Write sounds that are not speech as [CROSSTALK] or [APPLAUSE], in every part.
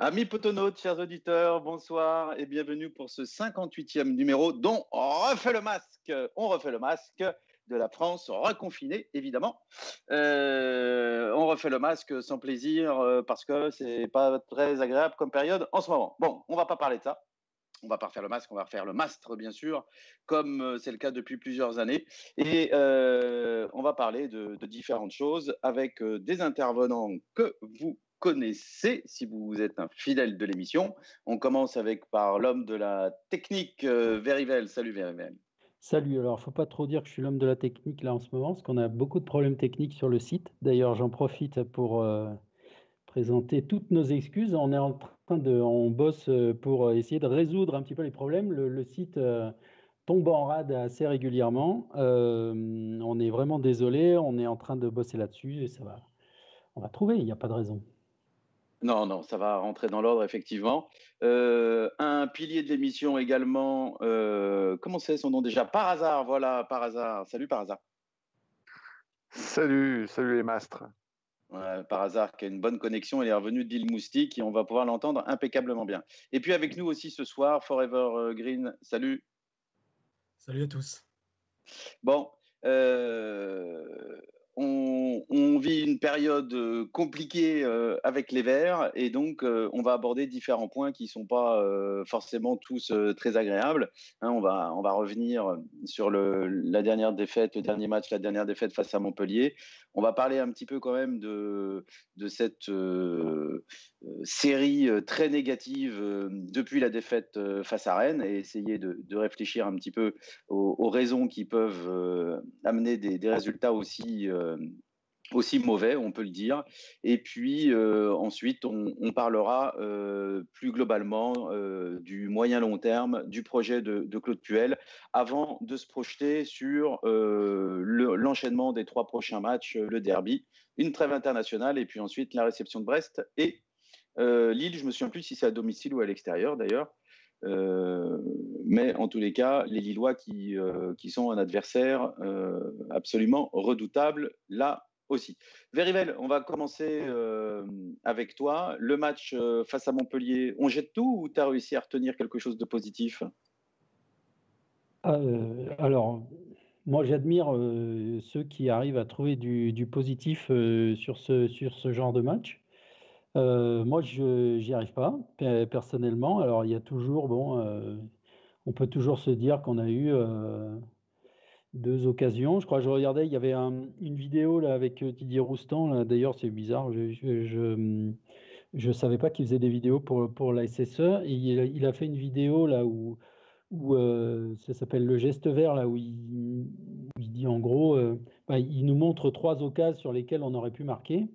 Amis potonautes, chers auditeurs, bonsoir et bienvenue pour ce 58e numéro dont on refait le masque. On refait le masque de la France reconfinée, évidemment. Euh, on refait le masque sans plaisir euh, parce que c'est pas très agréable comme période en ce moment. Bon, on va pas parler de ça. On va pas refaire le masque, on va refaire le mastre, bien sûr, comme euh, c'est le cas depuis plusieurs années. Et on va parler de, de différentes choses avec des intervenants que vous connaissez si vous êtes un fidèle de l'émission. On commence avec par l'homme de la technique, Verivel. Salut Verivel. Salut, alors il faut pas trop dire que je suis l'homme de la technique là en ce moment, parce qu'on a beaucoup de problèmes techniques sur le site. D'ailleurs, j'en profite pour euh, présenter toutes nos excuses. On est en train de, on bosse euh, pour essayer de résoudre un petit peu les problèmes. Le, site euh, tombe en rade assez régulièrement. on est vraiment désolé, on est en train de bosser là-dessus et ça va. On va trouver, il n'y a pas de raison. Non, non, ça va rentrer dans l'ordre, effectivement. Euh, un pilier de l'émission également, euh, comment c'est son nom déjà? Par hasard, voilà, par hasard. Salut, par hasard. Salut, salut les mastres. par hasard, qui a une bonne connexion, il est revenu de l'île Moustique et on va pouvoir l'entendre impeccablement bien. Et puis avec nous aussi ce soir, Forever euh, Green, salut. Salut à tous. Bon, euh, on, vit une période euh, compliquée euh, avec les Verts et donc euh, on va aborder différents points qui ne sont pas forcément tous très agréables. Hein, on, va, revenir sur la dernière défaite, le dernier match, la dernière défaite face à Montpellier. On va parler un petit peu quand même de, cette série très négative depuis la défaite face à Rennes et essayer de, réfléchir un petit peu aux, raisons qui peuvent amener des, résultats aussi aussi mauvais, on peut le dire. Et puis euh, ensuite, on, parlera euh, plus globalement du moyen long terme du projet de, Claude Puel, avant de se projeter sur l'enchaînement des trois prochains matchs, le derby, une trêve internationale, et puis ensuite la réception de Brest et Lille. Je me souviens plus si c'est à domicile ou à l'extérieur d'ailleurs. Mais en tous les cas, les Lillois qui, qui sont un adversaire absolument redoutable là aussi. Verivel, on va commencer euh, avec toi. Le match euh, face à Montpellier, on jette tout ou tu as réussi à retenir quelque chose de positif? Euh, Alors, moi j'admire ceux qui arrivent à trouver du, positif sur, ce, sur ce genre de match. Moi, je n'y arrive pas, personnellement. Alors, il y a toujours, bon, on peut toujours se dire qu'on a eu deux occasions. Je crois que je regardais, il y avait une vidéo là avec euh, Didier Roustan. D'ailleurs, c'est bizarre. Je ne savais pas qu'il faisait des vidéos pour, la SSE. Il, a fait une vidéo là où, euh, ça s'appelle le geste vert, là où il, dit en gros, euh, bah, il nous montre trois occasions sur lesquelles on aurait pu marquer.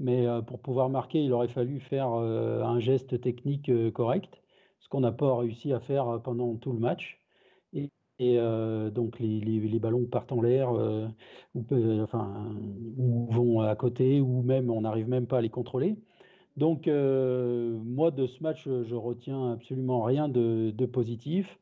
Mais pour pouvoir marquer, il aurait fallu faire un geste technique correct, ce qu'on n'a pas réussi à faire pendant tout le match. Et euh, donc les, ballons partent en l'air, euh, ou, vont à côté, ou même on n'arrive même pas à les contrôler. Donc euh, moi de ce match, je retiens absolument rien de, de positif.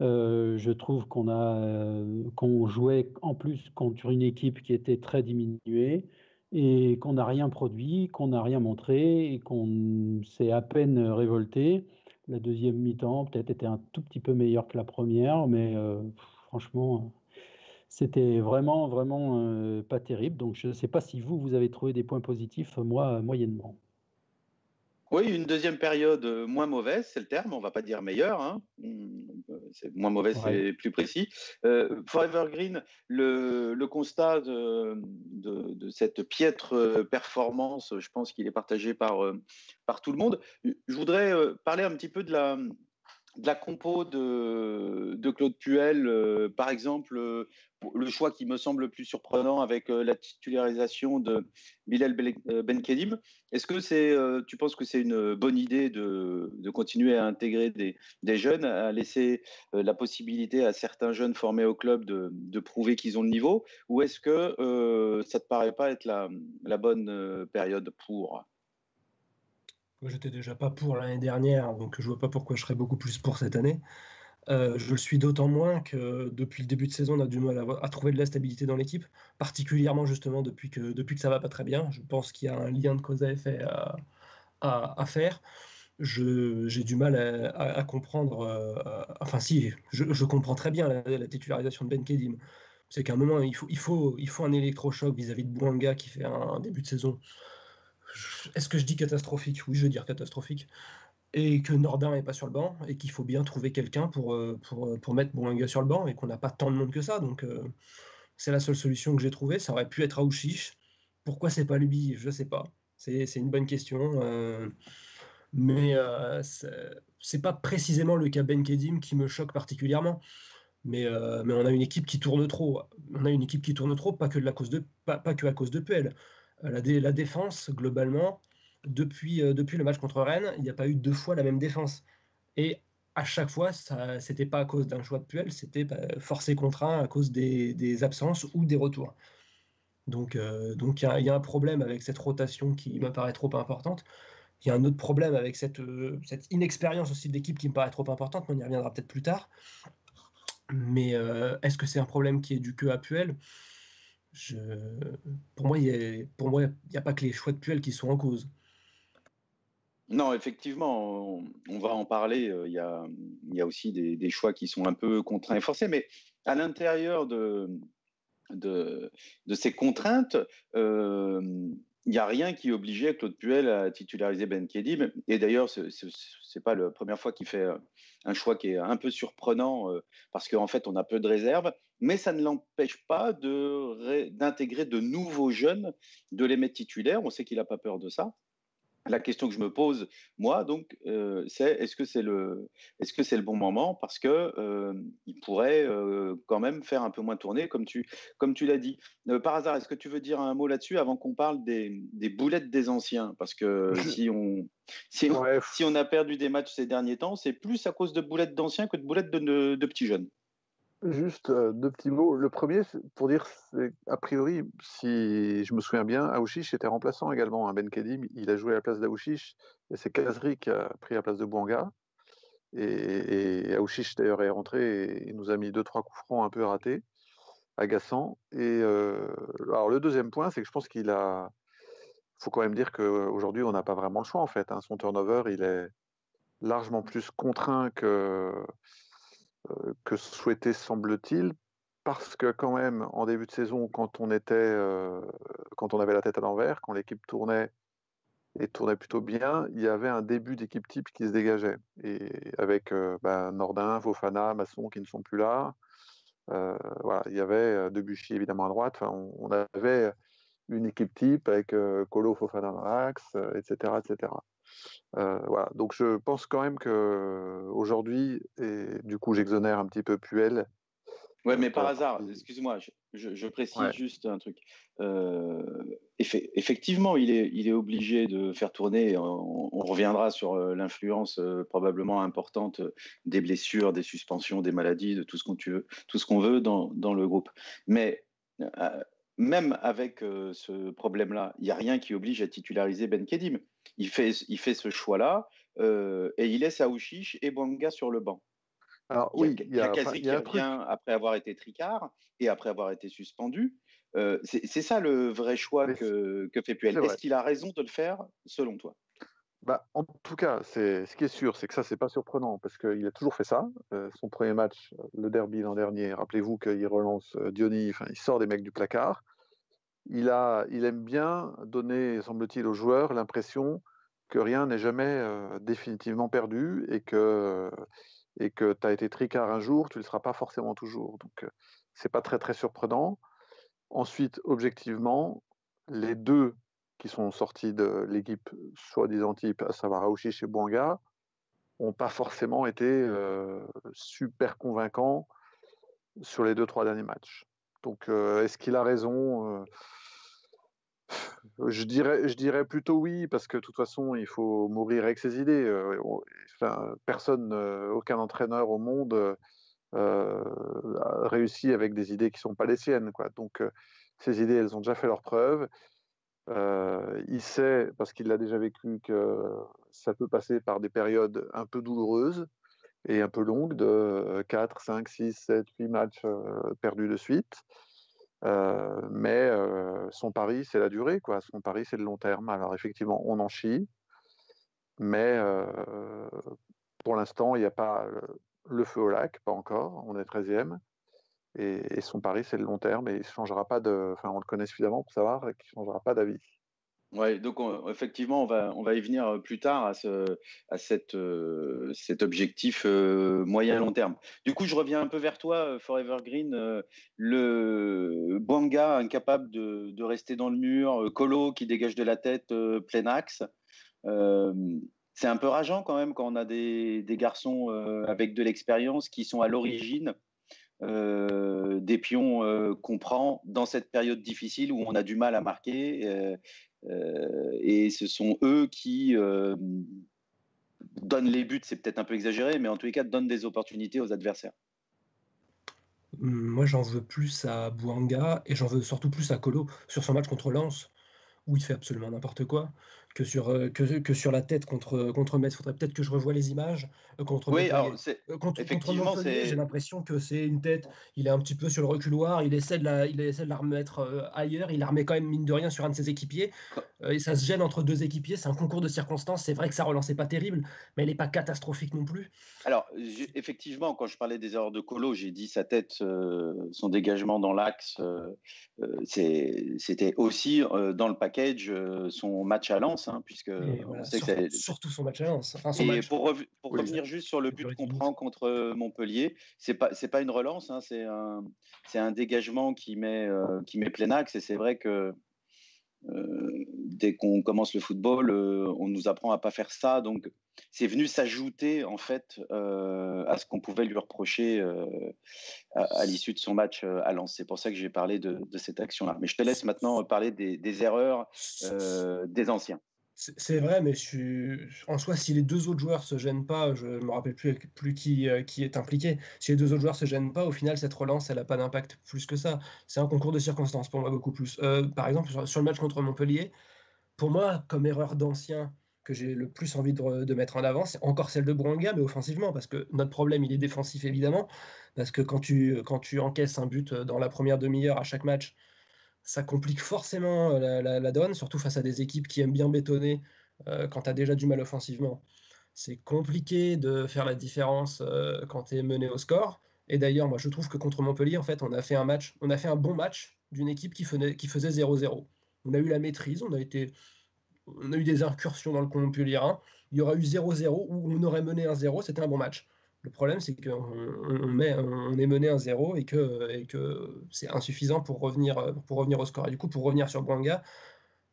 je trouve qu'on a qu'on jouait en plus contre une équipe qui était très diminuée et qu'on n'a rien produit, qu'on n'a rien montré et qu'on s'est à peine révolté. La deuxième mi-temps peut-être était un tout petit peu meilleure que la première, mais euh, franchement, c'était vraiment, vraiment euh, pas terrible. Donc je ne sais pas si vous, vous avez trouvé des points positifs, moi, moyennement. Oui, une deuxième période moins mauvaise, c'est le terme, on ne va pas dire meilleure. Hein. C'est moins mauvais, c'est plus précis. Euh, Forever Green, le, constat de, cette piètre performance, je pense qu'il est partagé par, par tout le monde. Je voudrais euh, parler un petit peu de la, de la compo de, de Claude Puel, euh, par exemple, euh, le choix qui me semble le plus surprenant avec euh, la titularisation de Bilal Benkedim. Est-ce que c'est, tu penses que c'est une bonne idée de, de continuer à intégrer des, des, jeunes, à laisser la possibilité à certains jeunes formés au club de, de prouver qu'ils ont le niveau, ou est-ce que ça te paraît pas être la, la bonne période pour j'étais déjà pas pour l'année dernière, donc je vois pas pourquoi je serais beaucoup plus pour cette année. Euh, je le suis d'autant moins que depuis le début de saison, on a du mal à, trouver de la stabilité dans l'équipe, particulièrement justement depuis que, depuis que ça va pas très bien. Je pense qu'il y a un lien de cause à effet à, faire. j'ai du mal à, comprendre. enfin, si, je, comprends très bien la, titularisation de Ben Kedim. C'est qu'à un moment, il faut, il, faut, il faut un électrochoc vis-à-vis de Bouanga qui fait un, début de saison. Est-ce que je dis catastrophique? Oui, je veux dire catastrophique. Et que Nordin n'est pas sur le banc et qu'il faut bien trouver quelqu'un pour, pour, pour, mettre Bouanga sur le banc et qu'on n'a pas tant de monde que ça. Donc, c'est la seule solution que j'ai trouvée. Ça aurait pu être Aouchiche. Pourquoi c'est pas lui Je sais pas. C'est une bonne question. Mais euh, c'est pas précisément le cas Ben Kedim qui me choque particulièrement. Mais, euh, on a une équipe qui tourne trop. On a une équipe qui tourne trop, pas que, pas que à cause de PL. Euh, la, défense, globalement, depuis, euh, depuis le match contre Rennes, il n'y a pas eu deux fois la même défense. Et à chaque fois, ça c'était pas à cause d'un choix de Puel, c'était bah, forcé contraint à cause des, absences ou des retours. Donc donc il y, a un problème avec cette rotation qui me paraît trop importante. Il y a un autre problème avec cette, euh, inexpérience aussi de l'équipe qui me paraît trop importante, mais on y reviendra peut-être plus tard. Mais euh, est-ce que c'est un problème qui est du que à Puel? Pour moi, il n'y a, pas que les choix de Puel qui sont en cause. Non, effectivement, on, va en parler. Euh, il y a, aussi des, choix qui sont un peu contraints et forcés, mais à l'intérieur de, ces contraintes, il n'y a rien qui obligeait Claude Puel à titulariser Ben Kedim. Et d'ailleurs, ce n'est pas la première fois qu'il fait euh, un choix qui est un peu surprenant euh, parce qu'en fait, on a peu de réserves. Mais ça ne l'empêche pas d'intégrer de nouveaux jeunes, de les mettre titulaires. On sait qu'il n'a pas peur de ça la question que je me pose, moi, donc, euh, c'est est-ce que c'est le, est-ce que c'est le bon moment? Parce que euh, il pourrait euh, quand même faire un peu moins tourner, comme tu, comme tu l'as dit. par hasard, est-ce que tu veux dire un mot là-dessus avant qu'on parle des, des, boulettes des anciens? Parce que [LAUGHS] si on, si on, si on, a perdu des matchs ces derniers temps, c'est plus à cause de boulettes d'anciens que de boulettes de, de petits jeunes. Juste euh, deux petits mots. Le premier, pour dire, a priori, si je me souviens bien, Aouchiche était remplaçant également. Hein. Ben Kedim, il a joué à la place d'Aouchiche et c'est Kazri qui a pris la place de Bouanga. Et, et Aouchiche, d'ailleurs, est rentré et nous a mis deux, trois coups francs un peu ratés, agaçants. Et euh, alors, le deuxième point, c'est que je pense qu'il a. Faut quand même dire qu'aujourd'hui, on n'a pas vraiment le choix, en fait. Hein. Son turnover, il est largement plus contraint que que souhaitait, semble-t-il, parce que quand même, en début de saison, quand on était, euh, quand on avait la tête à l'envers, quand l'équipe tournait et tournait plutôt bien, il y avait un début d'équipe type qui se dégageait. Et avec euh, ben, Nordin, Fofana, Masson qui ne sont plus là. voilà, il y avait Debuchy évidemment à droite. On, avait une équipe type avec Colo, Fofana dans l'axe, etc., etc. Euh, voilà. Donc je pense quand même que aujourd'hui, et du coup j'exonère un petit peu Puel. Ouais, mais par hasard, excuse-moi, je, précise juste un truc. Euh, effectivement, il est, il est obligé de faire tourner. On, reviendra sur euh, l'influence probablement importante des blessures, des suspensions, des maladies, de tout ce qu'on tout ce qu'on veut dans, dans, le groupe. Mais même avec ce problème-là, il n'y a rien qui oblige à titulariser Ben Kedim il fait, il fait ce choix-là euh, et il laisse Aouchiche et Banga sur le banc. Alors, oui, il y a, qui revient après avoir été tricard et après avoir été suspendu. Euh, c'est ça le vrai choix que, que, fait Puel. Est-ce qu'il a raison de le faire, selon toi? Bah, en tout cas, ce qui est sûr, c'est que ça, c'est pas surprenant parce qu'il a toujours fait ça. Euh, son premier match, le derby l'an dernier, rappelez-vous qu'il relance Diony, enfin, il sort des mecs du placard il, aime bien donner, semble-t-il, aux joueurs l'impression que rien n'est jamais euh, définitivement perdu et que et que tu as été tricard un jour, tu ne le seras pas forcément toujours. Donc, euh, c'est pas très très surprenant. Ensuite, objectivement, les deux qui sont sortis de l'équipe soi-disant type, à savoir Aouchiche et Bouanga, n'ont pas forcément été euh, super convaincants sur les deux trois derniers matchs. Donc, euh, est-ce qu'il a raison euh, je dirais, je dirais plutôt oui, parce que de toute façon, il faut mourir avec ses idées. Euh, personne, aucun entraîneur au monde a réussi avec des idées qui ne sont pas les siennes. Donc, ces idées, elles ont déjà fait leur preuve. il sait, parce qu'il l'a déjà vécu, que ça peut passer par des périodes un peu douloureuses et un peu longue de 4, 5, 6, 7, 8 matchs euh, perdus de suite. Euh, mais euh, son pari, c'est la durée, quoi. Son pari, c'est le long terme. Alors effectivement, on en chie. Mais pour l'instant, il n'y a pas le feu au lac, pas encore. On est 13e. Et, son pari, c'est le long terme. Et il changera pas de. Enfin, on le connaît suffisamment pour savoir qu'il ne changera pas d'avis. Ouais, donc effectivement, on va, on va y venir plus tard à, ce, à cette, cet objectif moyen-long terme. Du coup, je reviens un peu vers toi, Forever Green. le Bwanga incapable de, de, rester dans le mur, Colo qui dégage de la tête plein axe. c'est un peu rageant quand même quand on a des, des garçons avec de l'expérience qui sont à l'origine des pions qu'on prend dans cette période difficile où on a du mal à marquer euh, et ce sont eux qui euh, donnent les buts, c'est peut-être un peu exagéré, mais en tous les cas, donnent des opportunités aux adversaires. Moi, j'en veux plus à Bouanga et j'en veux surtout plus à Colo sur son match contre Lens, où il fait absolument n'importe quoi que sur, euh, que, que, sur la tête contre, contre Metz. Il faudrait peut-être que je revoie les images. Euh, contre oui, alors euh, contre, effectivement, j'ai l'impression que c'est une tête, il est un petit peu sur le reculoir, il essaie de la, il essaie de la remettre ailleurs, il la remet quand même, mine de rien, sur un de ses équipiers. et ça se gêne entre deux équipiers, c'est un concours de circonstances. C'est vrai que ça relançait pas terrible, mais elle n'est pas catastrophique non plus. Alors, effectivement, quand je parlais des erreurs de Colo, j'ai dit sa tête, son dégagement dans l'axe, c'était aussi dans le package son match à Lens Hein, puisque surtout, son match à Lens. et pour, revenir juste sur le but qu'on prend contre euh, Montpellier, c'est pas c'est pas une relance, hein, c'est un c'est un dégagement qui met euh, qui met plein axe et c'est vrai que euh, dès qu'on commence le football, on nous apprend à pas faire ça, donc c'est venu s'ajouter en fait à ce qu'on pouvait lui reprocher à, l'issue de son match à Lens. C'est pour ça que j'ai parlé de, cette action-là. Mais je te laisse maintenant parler des, des erreurs des anciens. C'est vrai, mais en soi, si les deux autres joueurs se gênent pas, je ne me rappelle plus, euh, qui, est impliqué, si les deux autres joueurs se gênent pas, au final, cette relance, elle n'a pas d'impact plus que ça. C'est un concours de circonstances pour moi, beaucoup plus. Euh, par exemple, sur, le match contre Montpellier, pour moi, comme erreur d'ancien que j'ai le plus envie de, mettre en avant, c'est encore celle de Branga, mais offensivement, parce que notre problème, il est défensif, évidemment, parce que quand tu, quand tu encaisses un but dans la première demi-heure à chaque match, ça complique forcément euh, la, donne, surtout face à des équipes qui aiment bien bétonner euh, quand tu as déjà du mal offensivement. C'est compliqué de faire la différence euh, quand tu es mené au score. Et d'ailleurs, moi je trouve que contre Montpellier, en fait, on a fait un match, on a fait un bon match d'une équipe qui, faisait, qui faisait 0-0. On a eu la maîtrise, on a été on a eu des incursions dans le Montpellier Il y aura eu 0-0 ou on aurait mené un 0, c'était un bon match. Le problème, c'est qu'on on on est mené 1-0 et que, et que c'est insuffisant pour revenir, pour revenir au score. Et du coup, pour revenir sur Bwanga,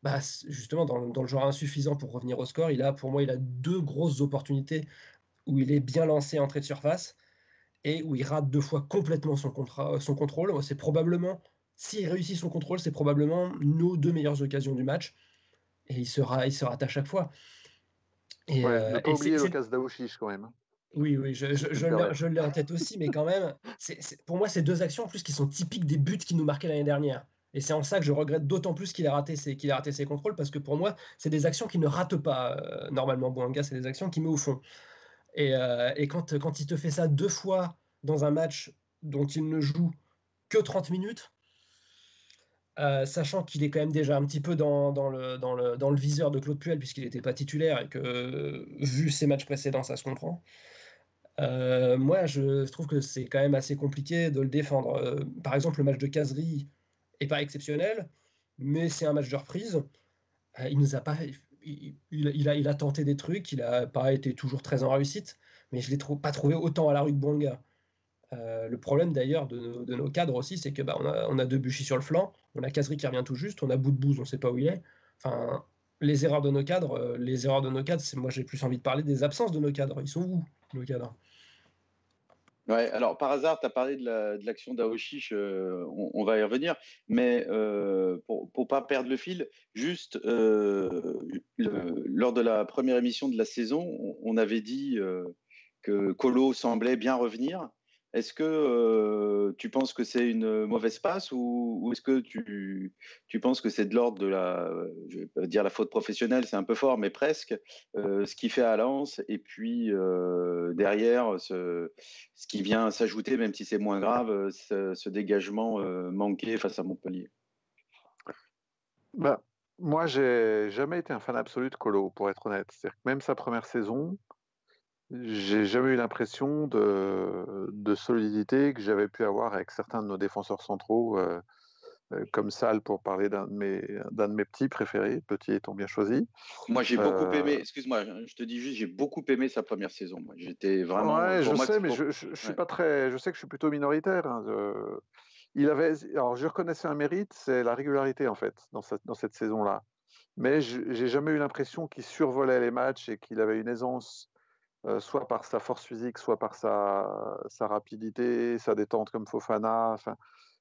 bah, justement, dans, dans, le genre insuffisant pour revenir au score, il a, pour moi, il a deux grosses opportunités où il est bien lancé entrée de surface et où il rate deux fois complètement son, son contrôle. C'est probablement, s'il réussit son contrôle, c'est probablement nos deux meilleures occasions du match. Et il se rate à chaque fois. Et, ouais, euh, pas oublier l'occasion d'Aouchiche quand même. Oui, oui, je, je, l'ai en tête aussi, mais quand même, pour moi, c'est deux actions en plus qui sont typiques des buts qui nous marquaient l'année dernière. Et c'est en ça que je regrette d'autant plus qu'il a, raté ses, qu'il a raté ses contrôles, parce que pour moi, c'est des actions qui ne ratent pas euh, normalement Bouanga, c'est des actions qui met au fond. Et, euh, et quand, quand il te fait ça deux fois dans un match dont il ne joue que 30 minutes, euh, sachant qu'il est quand même déjà un petit peu dans, dans, le, dans, le, dans le viseur de Claude Puel, puisqu'il n'était pas titulaire et que, vu ses matchs précédents, ça se comprend. Euh, moi, je trouve que c'est quand même assez compliqué de le défendre. Euh, par exemple, le match de Casery est pas exceptionnel, mais c'est un match de reprise. Euh, il nous a pas, il, a, a tenté des trucs, il n'a pas été toujours très en réussite, mais je l'ai pas trouvé autant à la rue que Bonga. le problème d'ailleurs de, nos cadres aussi, c'est que bah, on, a, on a Debuchy sur le flanc, on a Casery qui revient tout juste, on a bouse, on sait pas où il est. Enfin, les erreurs de nos cadres, les erreurs de nos cadres, moi j'ai plus envie de parler des absences de nos cadres. Ils sont où? Cadres Ouais, alors par hasard, tu as parlé de l'action la, euh, on, va y revenir, mais euh, pour ne pas perdre le fil, juste euh, lors de la première émission de la saison, on, avait dit que Colo semblait bien revenir. Est-ce que tu penses que c'est une mauvaise passe ou, est-ce que tu, tu, penses que c'est de l'ordre de la, je vais dire la faute professionnelle, c'est un peu fort, mais presque, ce qui fait à Lens et puis derrière ce, ce, qui vient s'ajouter, même si c'est moins grave, ce, dégagement manqué face à Montpellier? Bah, moi, j'ai jamais été un fan absolu de Colo, pour être honnête. C'est-à-dire que même sa première saison, j'ai jamais eu l'impression de, de, solidité que j'avais pu avoir avec certains de nos défenseurs centraux, euh, euh, comme Salle, pour parler d'un de, mes, de mes petits préférés, petit étant bien choisi. Moi, j'ai beaucoup aimé, excuse-moi, je te dis juste, j'ai beaucoup aimé sa première saison. J'étais vraiment. Ouais, je sais, mais je, je, suis pas très. Je sais que je suis plutôt minoritaire. Hein, il avait, alors je reconnaissais un mérite, c'est la régularité en fait dans cette, dans cette saison-là. Mais j'ai jamais eu l'impression qu'il survolait les matchs et qu'il avait une aisance, soit par sa force physique, soit par sa, rapidité, sa détente comme Fofana,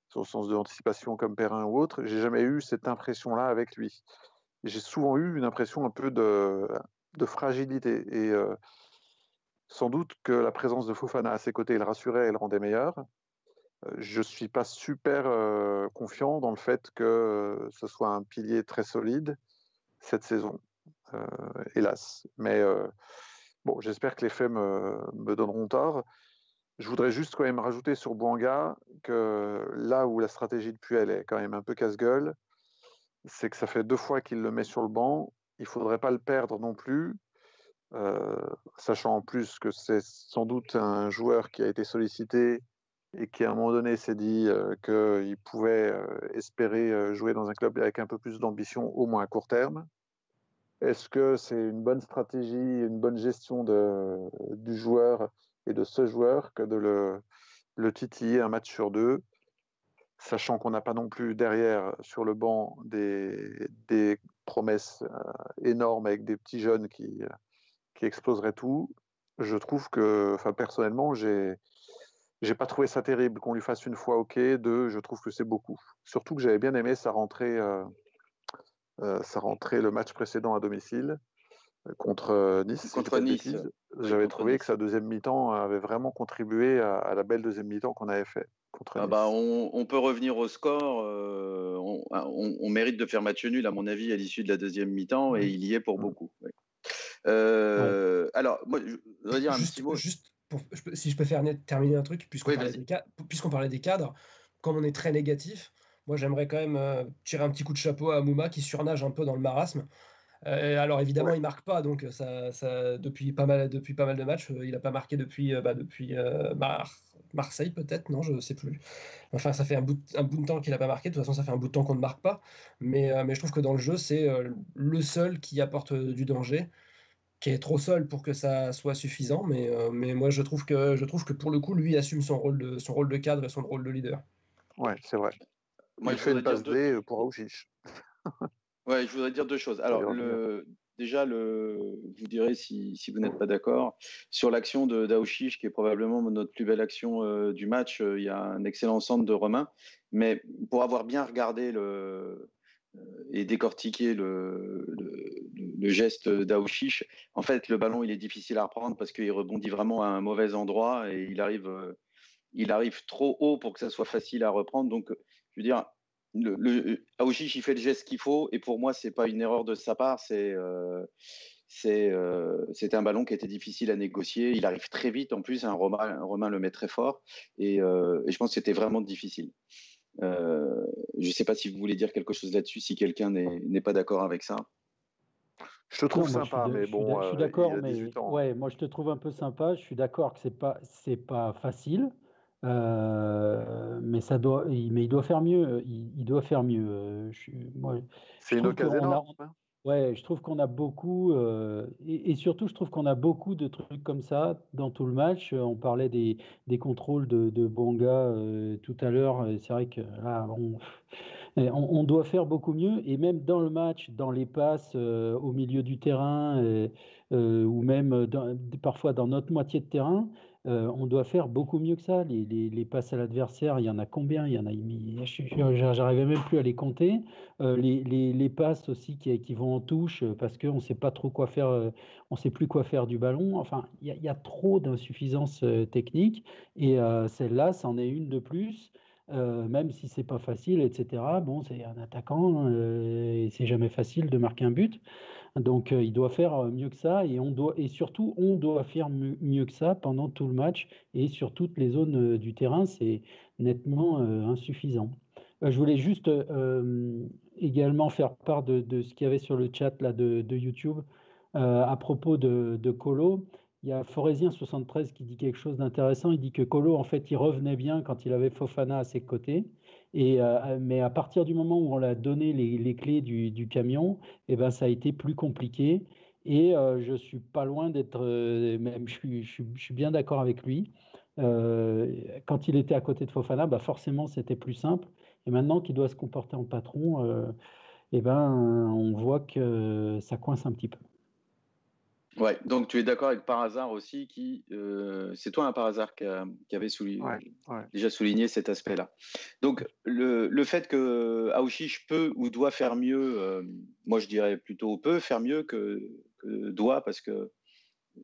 son sens de l'anticipation comme Perrin ou autre. J'ai jamais eu cette impression-là avec lui. J'ai souvent eu une impression un peu de, fragilité et sans doute que la présence de Fofana à ses côtés le rassurait et le rendait meilleur je ne suis pas super confiant dans le fait que ce soit un pilier très solide cette saison, hélas. Mais bon, j'espère que les faits me, donneront tort. Je voudrais juste quand même rajouter sur Bouanga que là où la stratégie de Puel est quand même un peu casse-gueule, c'est que ça fait deux fois qu'il le met sur le banc. Il ne faudrait pas le perdre non plus, sachant en plus que c'est sans doute un joueur qui a été sollicité et qui à un moment donné s'est dit qu'il pouvait espérer jouer dans un club avec un peu plus d'ambition, au moins à court terme. Est-ce que c'est une bonne stratégie, une bonne gestion de, du joueur et de ce joueur que de le, le titiller un match sur deux, sachant qu'on n'a pas non plus derrière sur le banc des, des promesses énormes avec des petits jeunes qui, qui exploseraient tout? Je trouve que, enfin personnellement, j'ai j'ai pas trouvé ça terrible qu'on lui fasse une fois OK. Deux, je trouve que c'est beaucoup. Surtout que j'avais bien aimé sa rentrée, euh, euh, sa rentrée le match précédent à domicile euh, contre Nice. Contre Nice. J'avais trouvé que sa deuxième mi-temps avait vraiment contribué à, la belle deuxième mi-temps qu'on avait fait. Contre ah bah on, peut revenir au score. On, mérite de faire match nul, à mon avis, à l'issue de la deuxième mi-temps, et mmh. il y est pour mmh. beaucoup. Alors, moi, je voudrais dire un petit mot. Juste si je peux faire terminer un truc, puisqu'on parlait, des cadres, comme on est très négatif, moi j'aimerais quand même euh, tirer un petit coup de chapeau à Mouma qui surnage un peu dans le marasme. Euh, alors évidemment, il il marque pas, donc ça, ça, depuis, pas mal, depuis pas mal de matchs, euh, il n'a pas marqué depuis, bah, depuis Marseille peut-être, non, je sais plus. Enfin, ça fait un bout, un bout de temps qu'il n'a pas marqué, de toute façon ça fait un bout de temps qu'on ne marque pas, mais, mais je trouve que dans le jeu, c'est le seul qui apporte du danger qui est trop seul pour que ça soit suffisant. Mais, euh, mais moi, je trouve, que, je trouve que pour le coup, lui assume son rôle de, son rôle de cadre et son rôle de leader. Ouais, c'est vrai. Moi, il fait une passe D pour Aouchiche. [LAUGHS] ouais, je voudrais dire deux choses. Alors, le, déjà, le, vous direz si, si vous n'êtes pas d'accord, sur l'action de d'Aouchiche, qui est probablement notre plus belle action euh, du match, euh, il y a un excellent centre de Romain. Mais pour avoir bien regardé le, et décortiquer le, le geste d'Aouchiche, en fait, le ballon, il est difficile à reprendre parce qu'il rebondit vraiment à un mauvais endroit et il arrive, euh, il arrive trop haut pour que ça soit facile à reprendre. Donc, je veux dire, le, le Aouchiche, il fait le geste qu'il faut et pour moi, c'est pas une erreur de sa part. C'est euh, c'est euh, un ballon qui était difficile à négocier. Il arrive très vite en plus. Un Romain, Romain le met très fort et, euh, et je pense que c'était vraiment difficile. Euh, je ne sais pas si vous voulez dire quelque chose là-dessus, si quelqu'un n'est pas d'accord avec ça. Je te trouve sympa, mais bon. Je suis d'accord, mais ouais, moi je te trouve un peu sympa. Je suis d'accord que c'est pas c'est pas facile, euh, mais ça doit, mais il doit faire mieux. Il, doit faire mieux. Euh, c'est une occasion. Hein. Ouais, je trouve qu'on a beaucoup, euh, et, surtout, je trouve qu'on a beaucoup de trucs comme ça dans tout le match. On parlait des, des contrôles de, de Bonga tout à l'heure. C'est vrai que là, on, on, doit faire beaucoup mieux, et même dans le match, dans les passes euh, au milieu du terrain, euh, euh, ou même parfois dans notre moitié de terrain, on doit faire beaucoup mieux que ça. Les, passes à l'adversaire, il y en a combien? Il y en a, j'arrivais même plus à les compter. les, passes aussi qui, vont en touche parce qu'on ne sait pas trop quoi faire, on sait plus quoi faire du ballon. Enfin, il y, a, trop d'insuffisances techniques et celle-là, c'en est une de plus. Euh, même si c'est pas facile, etc. Bon, c'est un attaquant euh, et c'est jamais facile de marquer un but. Donc, euh, il doit faire mieux que ça et on doit et surtout on doit faire mieux que ça pendant tout le match et sur toutes les zones du terrain, c'est nettement insuffisant. je voulais juste également faire part de, ce qu'il y avait sur le chat là, de, YouTube à propos de, de Colo. Il y a Forésien73 qui dit quelque chose d'intéressant. Il dit que Colo, en fait, il revenait bien quand il avait Fofana à ses côtés. Euh, mais à partir du moment où on l'a donné les, clés du, camion, eh ben, ça a été plus compliqué. Et euh, je suis pas loin d'être, euh, même je suis, je, suis, bien d'accord avec lui. quand il était à côté de Fofana, bah forcément c'était plus simple. Et maintenant qu'il doit se comporter en patron, eh ben, on voit que ça coince un petit peu. Ouais, donc tu es d'accord avec par hasard aussi qui euh, c'est toi un par hasard qui, avait déjà souligné cet aspect-là. Donc le, le, fait que Aouchiche peut ou doit faire mieux, euh, moi je dirais plutôt peut faire mieux que, que, doit parce que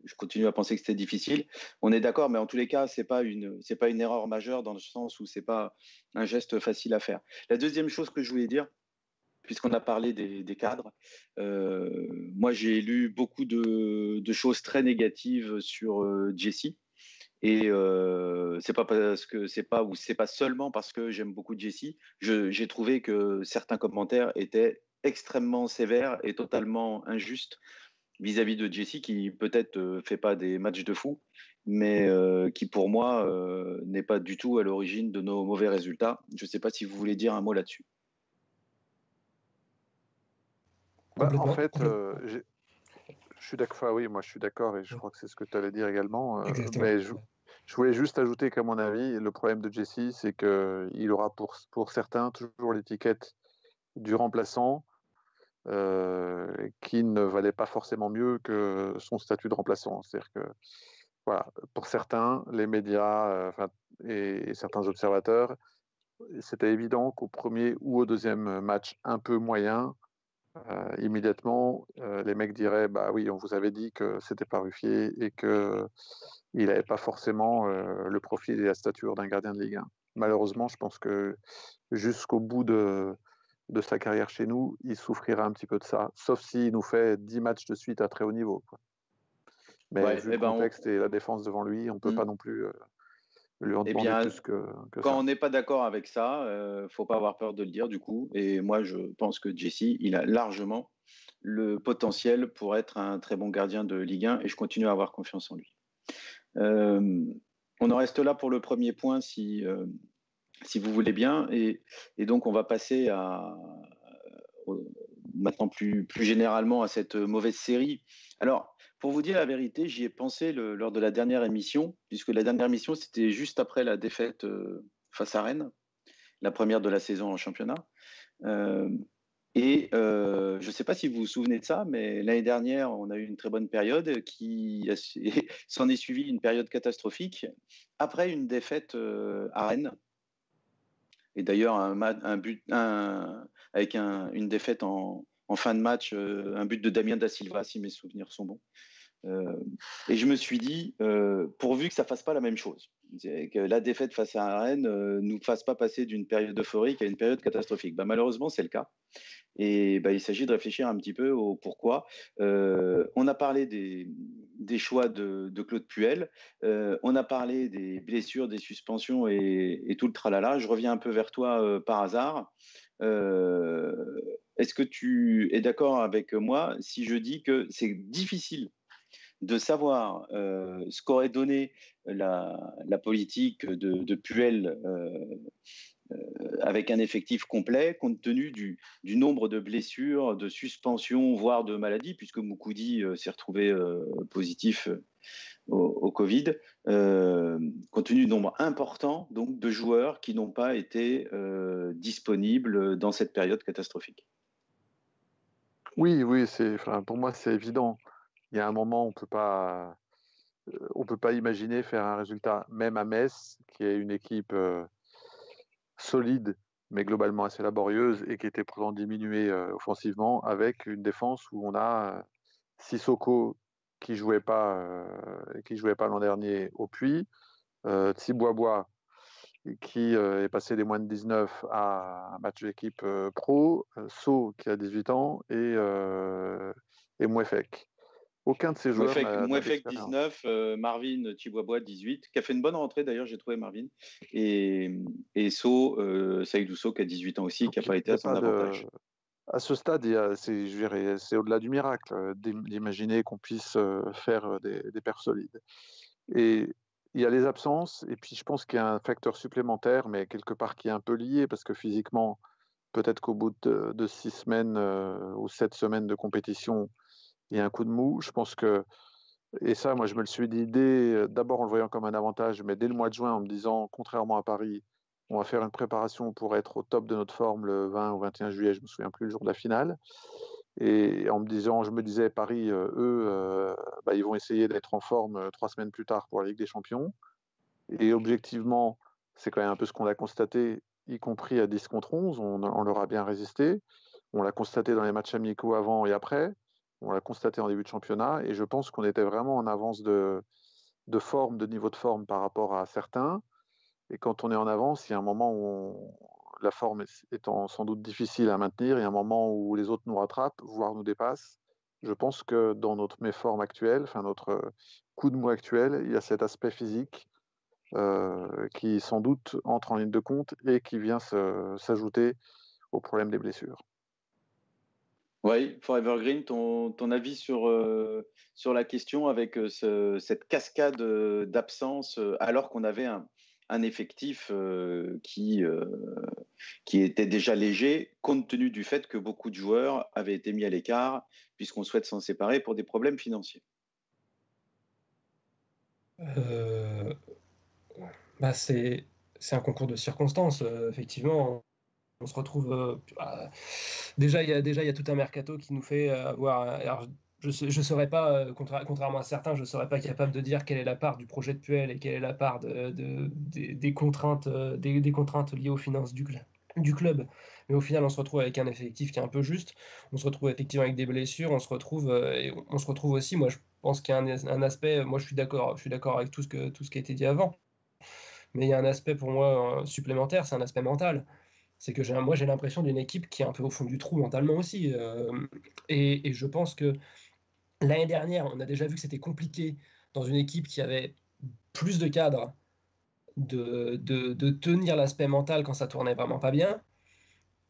je continue à penser que c'était difficile. On est d'accord, mais en tous les cas c'est pas une c'est pas une erreur majeure dans le sens où c'est pas un geste facile à faire. La deuxième chose que je voulais dire, puisqu'on a parlé des, cadres. Euh, moi, j'ai lu beaucoup de, choses très négatives sur euh, Jesse. Et euh, c'est pas parce que c'est pas ou c'est pas seulement parce que j'aime beaucoup Jesse. J'ai trouvé que certains commentaires étaient extrêmement sévères et totalement injustes vis-à-vis de Jesse, qui peut-être ne fait pas des matchs de fou, mais qui pour moi n'est pas du tout à l'origine de nos mauvais résultats. Je ne sais pas si vous voulez dire un mot là-dessus. Bah, en fait, euh, je suis d'accord. oui, moi je suis d'accord et je crois que c'est ce que tu allais dire également. Euh, mais je, voulais juste ajouter qu'à mon avis, le problème de Jesse, c'est qu'il aura pour, pour certains toujours l'étiquette du remplaçant euh, qui ne valait pas forcément mieux que son statut de remplaçant. C'est-à-dire que, voilà, pour certains, les médias et, et certains observateurs, c'était évident qu'au premier ou au deuxième match un peu moyen, euh, immédiatement, euh, les mecs diraient bah oui, on vous avait dit que c'était pas Ruffier et que il n'avait pas forcément le profil et la stature d'un gardien de Ligue 1. Malheureusement, je pense que jusqu'au bout de, de, sa carrière chez nous, il souffrira un petit peu de ça, sauf s'il nous fait 10 matchs de suite à très haut niveau. Mais vu eh le ben, contexte et la défense devant lui, on ne peut mmh. pas non plus eh bien, quand on n'est pas d'accord avec ça, ne euh, faut pas avoir peur de le dire du coup. Et moi, je pense que Jesse, il a largement le potentiel pour être un très bon gardien de Ligue 1 et je continue à avoir confiance en lui. Euh, on en reste là pour le premier point si, euh, si vous voulez bien. Et, et, donc, on va passer à, maintenant plus, plus généralement à cette mauvaise série. Alors, pour vous dire la vérité, j'y ai pensé lors de la dernière émission, puisque la dernière émission, c'était juste après la défaite euh, face à Rennes, la première de la saison en championnat. Euh, et euh, je ne sais pas si vous vous souvenez de ça, mais l'année dernière, on a eu une très bonne période qui [LAUGHS] s'en est suivie une période catastrophique après une défaite à Rennes. Et d'ailleurs, un, but, avec une défaite en, en fin de match, euh, un but de Damien Da Silva, si mes souvenirs sont bons. Euh, et je me suis dit, euh, pourvu que ça fasse pas la même chose, que la défaite face à Rennes ne nous fasse pas passer d'une période euphorique à une période catastrophique. Bah, malheureusement, c'est le cas. Et bah, il s'agit de réfléchir un petit peu au pourquoi. on a parlé des, choix de, de, Claude Puel, on a parlé des blessures, des suspensions et, et, tout le tralala. Je reviens un peu vers toi par hasard. Est-ce que tu es d'accord avec moi si je dis que c'est difficile de savoir euh, ce qu'aurait donné la, politique de, Puel euh, euh, avec un effectif complet, compte tenu du, nombre de blessures, de suspensions, voire de maladies, puisque Moukoudi s'est retrouvé positif au, Covid, compte tenu du nombre important donc, de joueurs qui n'ont pas été disponibles dans cette période catastrophique. Oui, oui, pour moi, c'est évident. Il y a un moment, on euh, on peut pas imaginer faire un résultat, même à Metz, qui est une équipe euh, solide, mais globalement assez laborieuse et qui était pourtant diminuée euh, offensivement, avec une défense où on a Sissoko qui jouait pas, qui jouait pas l'an dernier au Puy, Tsiboisbois qui euh, est passé des moins de 19 à un match d'équipe euh, pro, euh, So qui a 18 ans et, et Mouefek. Aucun de ces joueurs. Mouefek 19, euh, Marvin Chibois 18, qui a fait une bonne rentrée d'ailleurs, j'ai trouvé Marvin. Et, et So, euh, Saïdou So, qui a 18 ans aussi, qui n'a pas été à son avantage. À ce stade, c'est au-delà du miracle euh, d'imaginer qu'on puisse faire des, des paires solides. Et il y a les absences, et puis je pense qu'il y a un facteur supplémentaire, mais quelque part qui est un peu lié, parce que physiquement, peut-être qu'au bout de, six semaines ou sept semaines de compétition, a un coup de mou. Je pense que, et ça, moi, je me le suis dit dès, d'abord en le voyant comme un avantage, mais dès le mois de juin, en me disant, contrairement à Paris, on va faire une préparation pour être au top de notre forme le 20 ou 21 juillet, je me souviens plus le jour de la finale. Et en me disant, je me disais, Paris, eux, euh, bah, ils vont essayer d'être en forme trois semaines plus tard pour la Ligue des Champions. Et objectivement, c'est quand même un peu ce qu'on a constaté, y compris à 10 contre 11, on, on leur a bien résisté. On l'a constaté dans les matchs amicaux avant et après. On l'a constaté en début de championnat et je pense qu'on était vraiment en avance de, forme, de niveau de forme par rapport à certains. Et quand on est en avance, il y a un moment où la forme étant sans doute difficile à maintenir, il y a un moment où les autres nous rattrapent, voire nous dépassent. Je pense que dans notre méforme actuelle, enfin notre coup de mou actuel, il y a cet aspect physique euh, qui sans doute entre en ligne de compte et qui vient s'ajouter au problème des blessures. Oui, Forever Green, ton, ton avis sur, euh, sur la question avec euh, cette cascade euh, d'absence alors qu'on avait un, effectif qui, qui était déjà léger, compte tenu du fait que beaucoup de joueurs avaient été mis à l'écart, puisqu'on souhaite s'en séparer pour des problèmes financiers. Bah c'est un concours de circonstances, effectivement on se retrouve. Euh, bah, déjà, il y a déjà il y a tout un mercato qui nous fait avoir. Alors, je ne serais pas, contrairement à certains, je ne serais pas capable de dire quelle est la part du projet de Puel et quelle est la part de, des, contraintes, euh, des, contraintes liées aux finances du, club. Mais au final, on se retrouve avec un effectif qui est un peu juste. On se retrouve effectivement avec des blessures. On se retrouve, euh, et on se retrouve aussi. Moi, je pense qu'il y a un, aspect. Moi, je suis d'accord. Je suis d'accord avec tout ce que tout ce qui a été dit avant. Mais il y a un aspect pour moi supplémentaire. C'est un aspect mental c'est que moi j'ai l'impression d'une équipe qui est un peu au fond du trou mentalement aussi. Euh, et, je pense que l'année dernière, on a déjà vu que c'était compliqué dans une équipe qui avait plus de cadres de, tenir l'aspect mental quand ça tournait vraiment pas bien.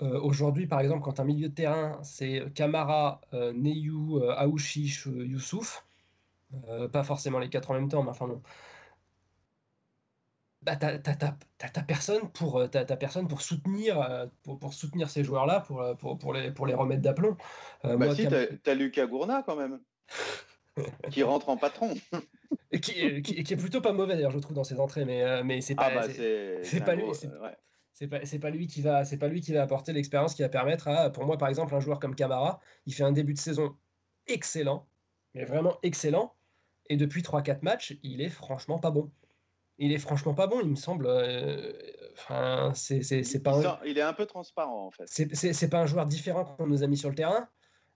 Euh, aujourd'hui, par exemple, quand un milieu de terrain, c'est Kamara, euh, Neyou, Aouchiche, Youssouf, pas forcément les quatre en même temps, mais enfin non bah, t'as personne pour euh, personne pour soutenir euh, pour, pour soutenir ces joueurs là pour, euh, pour, pour, les pour les remettre d'aplomb. Bah si t'as Lucas Gourna quand même [LAUGHS] qui rentre en patron. [LAUGHS] Et qui, qui, est plutôt pas mauvais d'ailleurs je trouve dans ses entrées mais mais c'est pas ah bah c'est pas lui c'est pas, pas, lui qui va c'est pas lui qui va apporter l'expérience qui va permettre à pour moi par exemple un joueur comme Camara il fait un début de saison excellent mais vraiment excellent et depuis 3-4 matchs il est franchement pas bon il est franchement pas bon, il me semble. Euh, enfin, c'est pas. Il, il, est un peu transparent en fait. C'est pas un joueur différent qu'on nous a mis sur le terrain.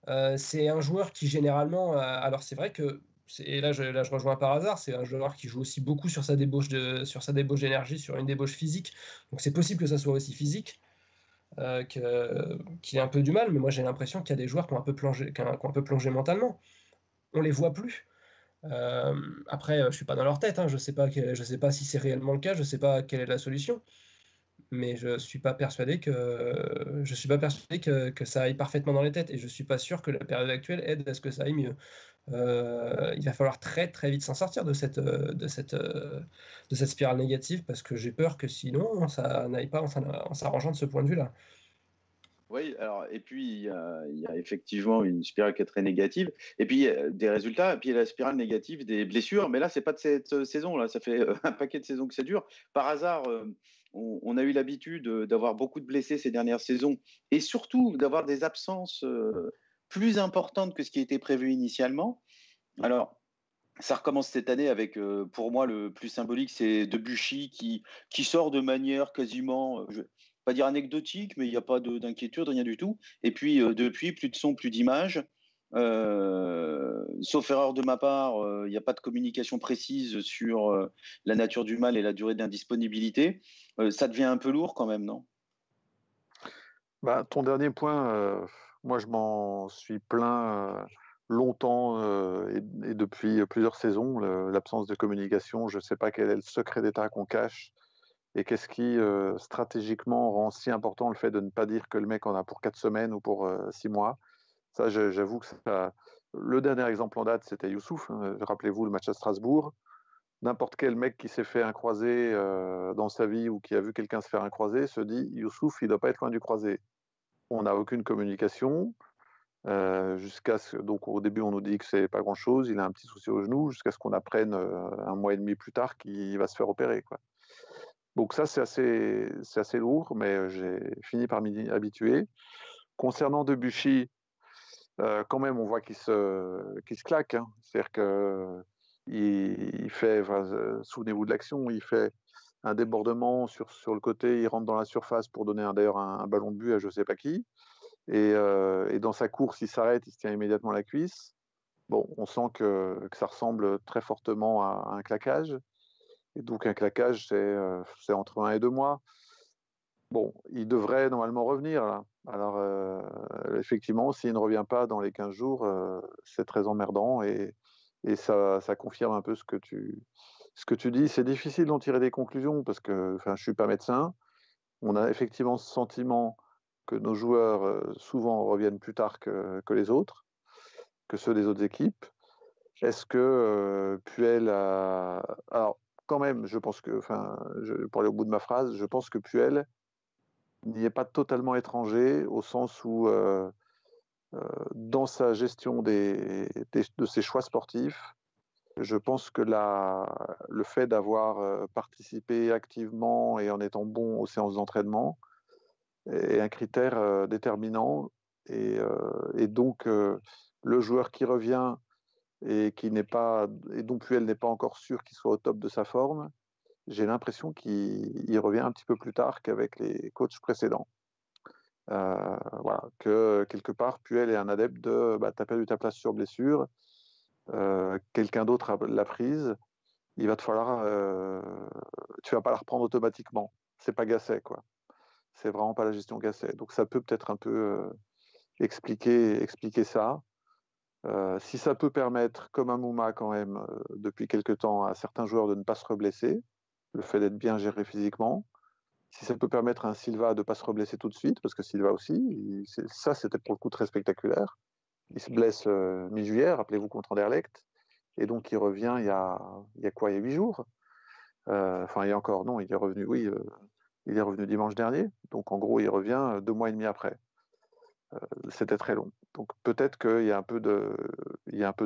Euh, c'est un joueur qui généralement. Euh, alors c'est vrai que et là je, là je rejoins par hasard. C'est un joueur qui joue aussi beaucoup sur sa débauche de sur sa débauche d'énergie, sur une débauche physique. Donc c'est possible que ça soit aussi physique. qu'il ait un peu du mal, mais moi j'ai l'impression qu'il y a des joueurs qui ont un peu plongé, qui ont un peu plongé mentalement. On les voit plus. Euh, après, je suis pas dans leur tête, hein, je sais sais pas si c'est réellement le cas, je sais pas quelle est la solution, mais je suis pas persuadé que je suis pas persuadé que, que, ça aille parfaitement dans les têtes et je suis pas sûr que la période actuelle aide à ce que ça aille mieux. Euh, il va falloir très très vite s'en sortir de cette de cette de cette spirale négative parce que j'ai peur que sinon ça n'aille pas en s'arrangeant de ce point de vue-là. Oui, alors, et puis il y, a, effectivement une spirale qui est très négative, et puis des résultats, et puis la spirale négative des blessures, mais là, c'est pas de cette euh, saison, là, ça fait euh, [LAUGHS] un paquet de saisons que ça dure. Par hasard, euh, on, a eu l'habitude d'avoir beaucoup de blessés ces dernières saisons, et surtout d'avoir des absences plus importantes que ce qui était prévu initialement. Alors, ça recommence cette année avec, pour moi, le plus symbolique, c'est Debuchy qui, qui sort de manière quasiment pas dire anecdotique, mais il n'y a pas d'inquiétude, rien du tout. Et puis, euh, depuis, plus de son, plus d'images. Euh, sauf erreur de ma part, euh, il n'y a pas de communication précise sur la nature du mal et la durée d'indisponibilité. ça devient un peu lourd quand même, non? Bah, Ton dernier point, moi je m'en suis plein longtemps et, depuis plusieurs saisons l'absence de communication. Je ne sais pas quel est le secret d'État qu'on cache et qu'est-ce qui stratégiquement rend si important le fait de ne pas dire que le mec en a pour quatre semaines ou pour six mois? Ça, j'avoue que ça, le dernier exemple en date, c'était Youssouf. Hein. Rappelez-vous le match à Strasbourg. N'importe quel mec qui s'est fait un croisé euh, dans sa vie ou qui a vu quelqu'un se faire un croisé se dit Youssouf, il ne doit pas être loin du croisé. On n'a aucune communication. Euh, jusqu'à donc au début on nous dit que c'est pas grand chose, il a un petit souci au genou, jusqu'à ce qu'on apprenne euh, un mois et demi plus tard qu'il va se faire opérer. Donc ça c'est assez, assez lourd, mais j'ai fini par m'y habituer. Concernant Debuchy, euh, quand même, on voit qu'il se, qu se claque. Hein. C'est-à-dire qu'il il fait, euh, souvenez-vous de l'action, il fait un débordement sur, sur le côté, il rentre dans la surface pour donner d'ailleurs un, ballon de but à je sais pas qui. Et, euh, dans sa course, il s'arrête, il se tient immédiatement la cuisse. Bon, on sent que, que ça ressemble très fortement à, un claquage. Donc un claquage, c'est entre un et deux mois. Bon, il devrait normalement revenir. Là. Alors, euh, effectivement, s'il ne revient pas dans les 15 jours, euh, c'est très emmerdant et, ça, confirme un peu ce que tu, dis. C'est difficile d'en tirer des conclusions parce que je ne suis pas médecin. On a effectivement ce sentiment que nos joueurs euh, souvent reviennent plus tard que, les autres, que ceux des autres équipes. Est-ce que Puel a. Alors, quand même, je pense que, enfin, pour aller au bout de ma phrase, je pense que Puel n'y est pas totalement étranger au sens où, euh, euh, dans sa gestion des, de ses choix sportifs, je pense que la, le fait d'avoir euh, participé activement et en étant bon aux séances d'entraînement est un critère déterminant. Et, et donc, le joueur qui revient et qui n'est pas et dont Puel n'est pas encore sûr qu'il soit au top de sa forme, j'ai l'impression qu'il revient un petit peu plus tard qu'avec les coachs précédents. Euh, voilà, que quelque part, Puel est un adepte de bah, tu as perdu ta place sur blessure, euh, quelqu'un d'autre l'a prise, il va te falloir, euh, tu vas pas la reprendre automatiquement. C'est pas Gasset, quoi. C'est vraiment pas la gestion Gasset. Donc ça peut peut-être un peu expliquer, expliquer ça. Si ça peut permettre, comme un Mouma quand même, depuis quelque temps, à certains joueurs de ne pas se reblesser, le fait d'être bien géré physiquement. Si ça peut permettre à un Silva de ne pas se reblesser tout de suite, parce que Silva aussi, ça c'était pour le coup très spectaculaire. Il se blesse euh, mi-juillet, rappelez-vous, contre Anderlecht, et donc il revient il y a, quoi Il y a huit jours? Euh, Enfin, il y a encore, non, il est revenu, oui, euh, il est revenu dimanche dernier, donc en gros, il revient deux mois et demi après. C'était très long. Donc peut-être qu'il y, a un peu de,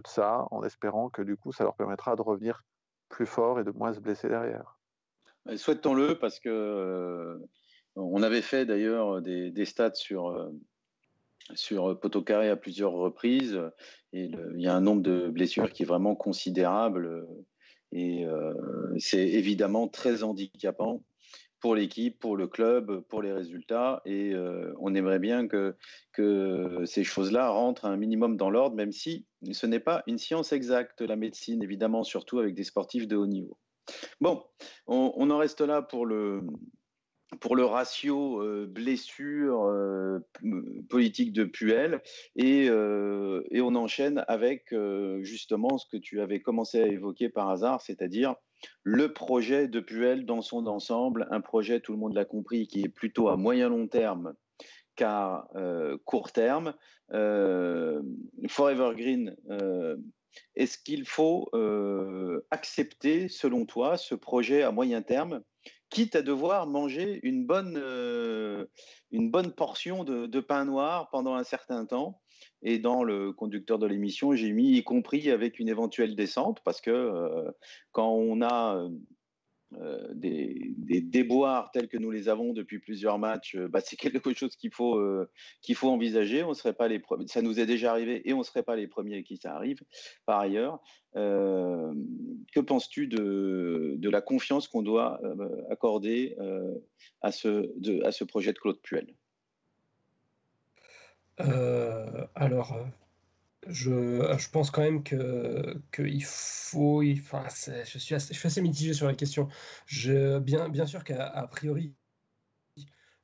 ça, en espérant que du coup, ça leur permettra de revenir plus fort et de moins se blesser derrière. Souhaitons-le parce que euh, on avait fait d'ailleurs des, stats sur euh, Carré à plusieurs reprises et il y a un nombre de blessures qui est vraiment considérable et euh, c'est évidemment très handicapant pour l'équipe, pour le club, pour les résultats et on aimerait bien que ces choses-là rentrent un minimum dans l'ordre même si ce n'est pas une science exacte la médecine évidemment surtout avec des sportifs de haut niveau. Bon, on, en reste là pour le, ratio euh, blessure euh, politique de Puel euh, et, on enchaîne avec justement ce que tu avais commencé à évoquer par hasard, c'est-à-dire le projet de Puel dans son ensemble, un projet, tout le monde l'a compris, qui est plutôt à moyen long terme qu'à court terme. Forever Green est-ce qu'il faut euh, accepter, selon toi, ce projet à moyen terme, quitte à devoir manger une bonne, euh, une bonne portion de, pain noir pendant un certain temps Et dans le conducteur de l'émission, j'ai mis y compris avec une éventuelle descente, parce que euh, quand on a euh, des, déboires tels que nous les avons depuis plusieurs matchs, euh, bah, c'est quelque chose qu'il faut, euh, qu'il faut envisager. On serait pas les ça nous est déjà arrivé et on ne serait pas les premiers qui ça arrive. Par ailleurs, que penses-tu de, de, la confiance qu'on doit accorder à, ce, à ce projet de Claude Puel? Alors, je, je, pense quand même que qu'il faut. Enfin, je, suis assez, mitigé sur la question. Bien, sûr qu'à priori,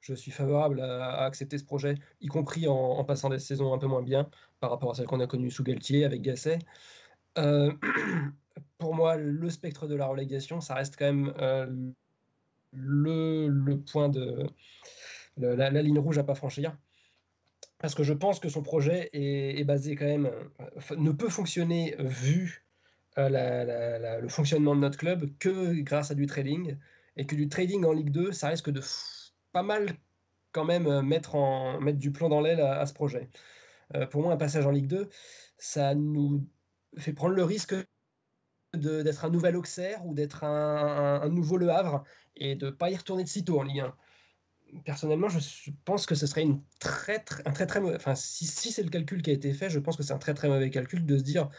je suis favorable à, accepter ce projet, y compris en, passant des saisons un peu moins bien par rapport à celles qu'on a connues sous Galtier avec Gasset. Euh, [CLEARS THROAT] pour moi, le spectre de la relégation, ça reste quand même euh, le, point de la, ligne rouge à pas franchir. Parce que je pense que son projet est, basé quand même, euh, ne peut fonctionner vu le fonctionnement de notre club que grâce à du trading. Et que du trading en Ligue 2, ça risque de pas mal quand même euh, mettre, du plomb dans l'aile à, ce projet. Euh, pour moi, un passage en Ligue 2, ça nous fait prendre le risque d'être un nouvel Auxerre ou d'être un, nouveau Le Havre et de ne pas y retourner de sitôt en Ligue 1. Personnellement, je pense que ce serait une très, un très très mauvais. Enfin, si, si c'est le calcul qui a été fait, je pense que c'est un très très mauvais calcul de se dire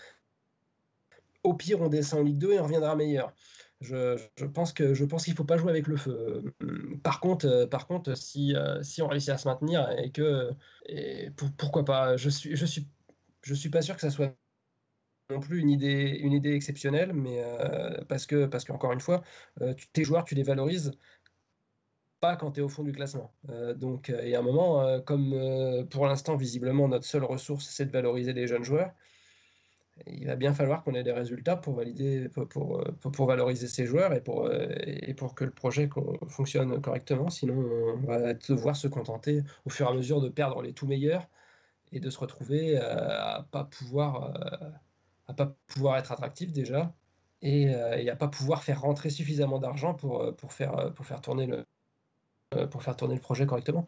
au pire, on descend en Ligue 2 et on reviendra meilleur. Je, pense que je pense qu'il faut pas jouer avec le feu. Par contre, euh, par contre, si, euh, si on réussit à se maintenir et que et pourquoi pas, je suis je suis je suis pas sûr que ça soit non plus une idée une idée exceptionnelle, mais euh, parce que parce qu'encore une fois, tes joueurs tu les valorises pas quand tu es au fond du classement. donc, et à un moment, comme pour l'instant, visiblement, notre seule ressource, c'est de valoriser les jeunes joueurs, il va bien falloir qu'on ait des résultats pour valider, pour, pour, valoriser ces joueurs et pour, et pour que le projet fonctionne correctement. Sinon, on va devoir se contenter au fur et à mesure de perdre les tout meilleurs et de se retrouver à pas pouvoir, pas pouvoir être attractif déjà et, et à pas pouvoir faire rentrer suffisamment d'argent pour, pour, faire, pour, faire tourner le, pour faire tourner le projet correctement.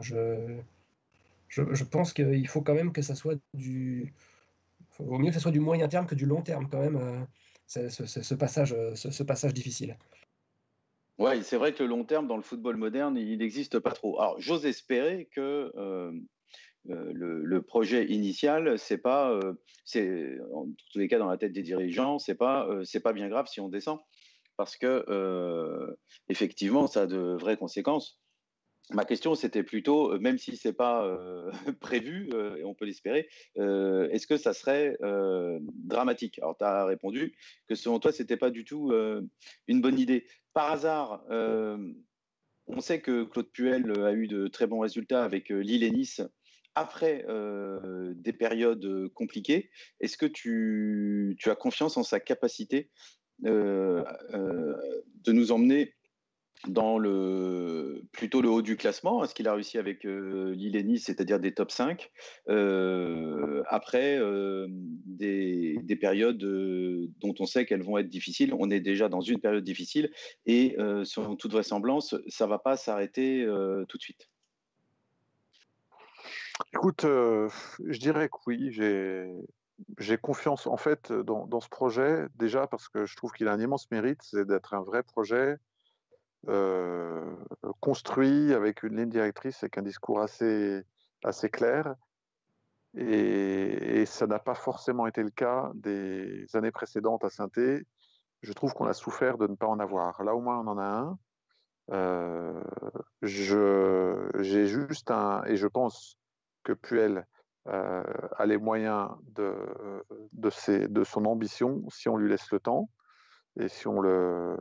Je, je, je pense qu'il faut quand même que ça soit du vaut mieux ce soit du moyen terme que du long terme quand même, euh, ce, passage, euh, ce, passage difficile. Oui, c'est vrai que le long terme dans le football moderne, il n'existe pas trop. Alors, j'ose espérer que euh, le, projet initial, c'est pas, en tous les cas dans la tête des dirigeants, c'est pas, pas bien grave si on descend, parce que effectivement, ça a de vraies conséquences. Ma question, c'était plutôt, euh, même si ce n'est pas euh, [LAUGHS] prévu, euh, et on peut l'espérer, est-ce que ça serait dramatique? Alors, tu as répondu que selon toi, ce n'était pas du tout une bonne idée. Par hasard, on sait que Claude Puel a eu de très bons résultats avec Lille et Nice après des périodes compliquées. Est-ce que tu, as confiance en sa capacité de nous emmener dans le plutôt le haut du classement, ce qu'il a réussi avec euh, Lille et Nice, c'est-à-dire des top 5, euh, après euh, des, des, périodes dont on sait qu'elles vont être difficiles. On est déjà dans une période difficile et selon toute vraisemblance, ça ne va pas s'arrêter tout de suite. Écoute, je dirais que oui, j'ai confiance en fait dans, dans, ce projet, déjà parce que je trouve qu'il a un immense mérite, c'est d'être un vrai projet construit avec une ligne directrice, avec un discours assez, assez clair. Et, ça n'a pas forcément été le cas des années précédentes à saint Je trouve qu'on a souffert de ne pas en avoir. Là, au moins, on en a un. Euh, j'ai juste un, et je pense que Puel euh, a les moyens de, de, ses, son ambition si on lui laisse le temps et si on le,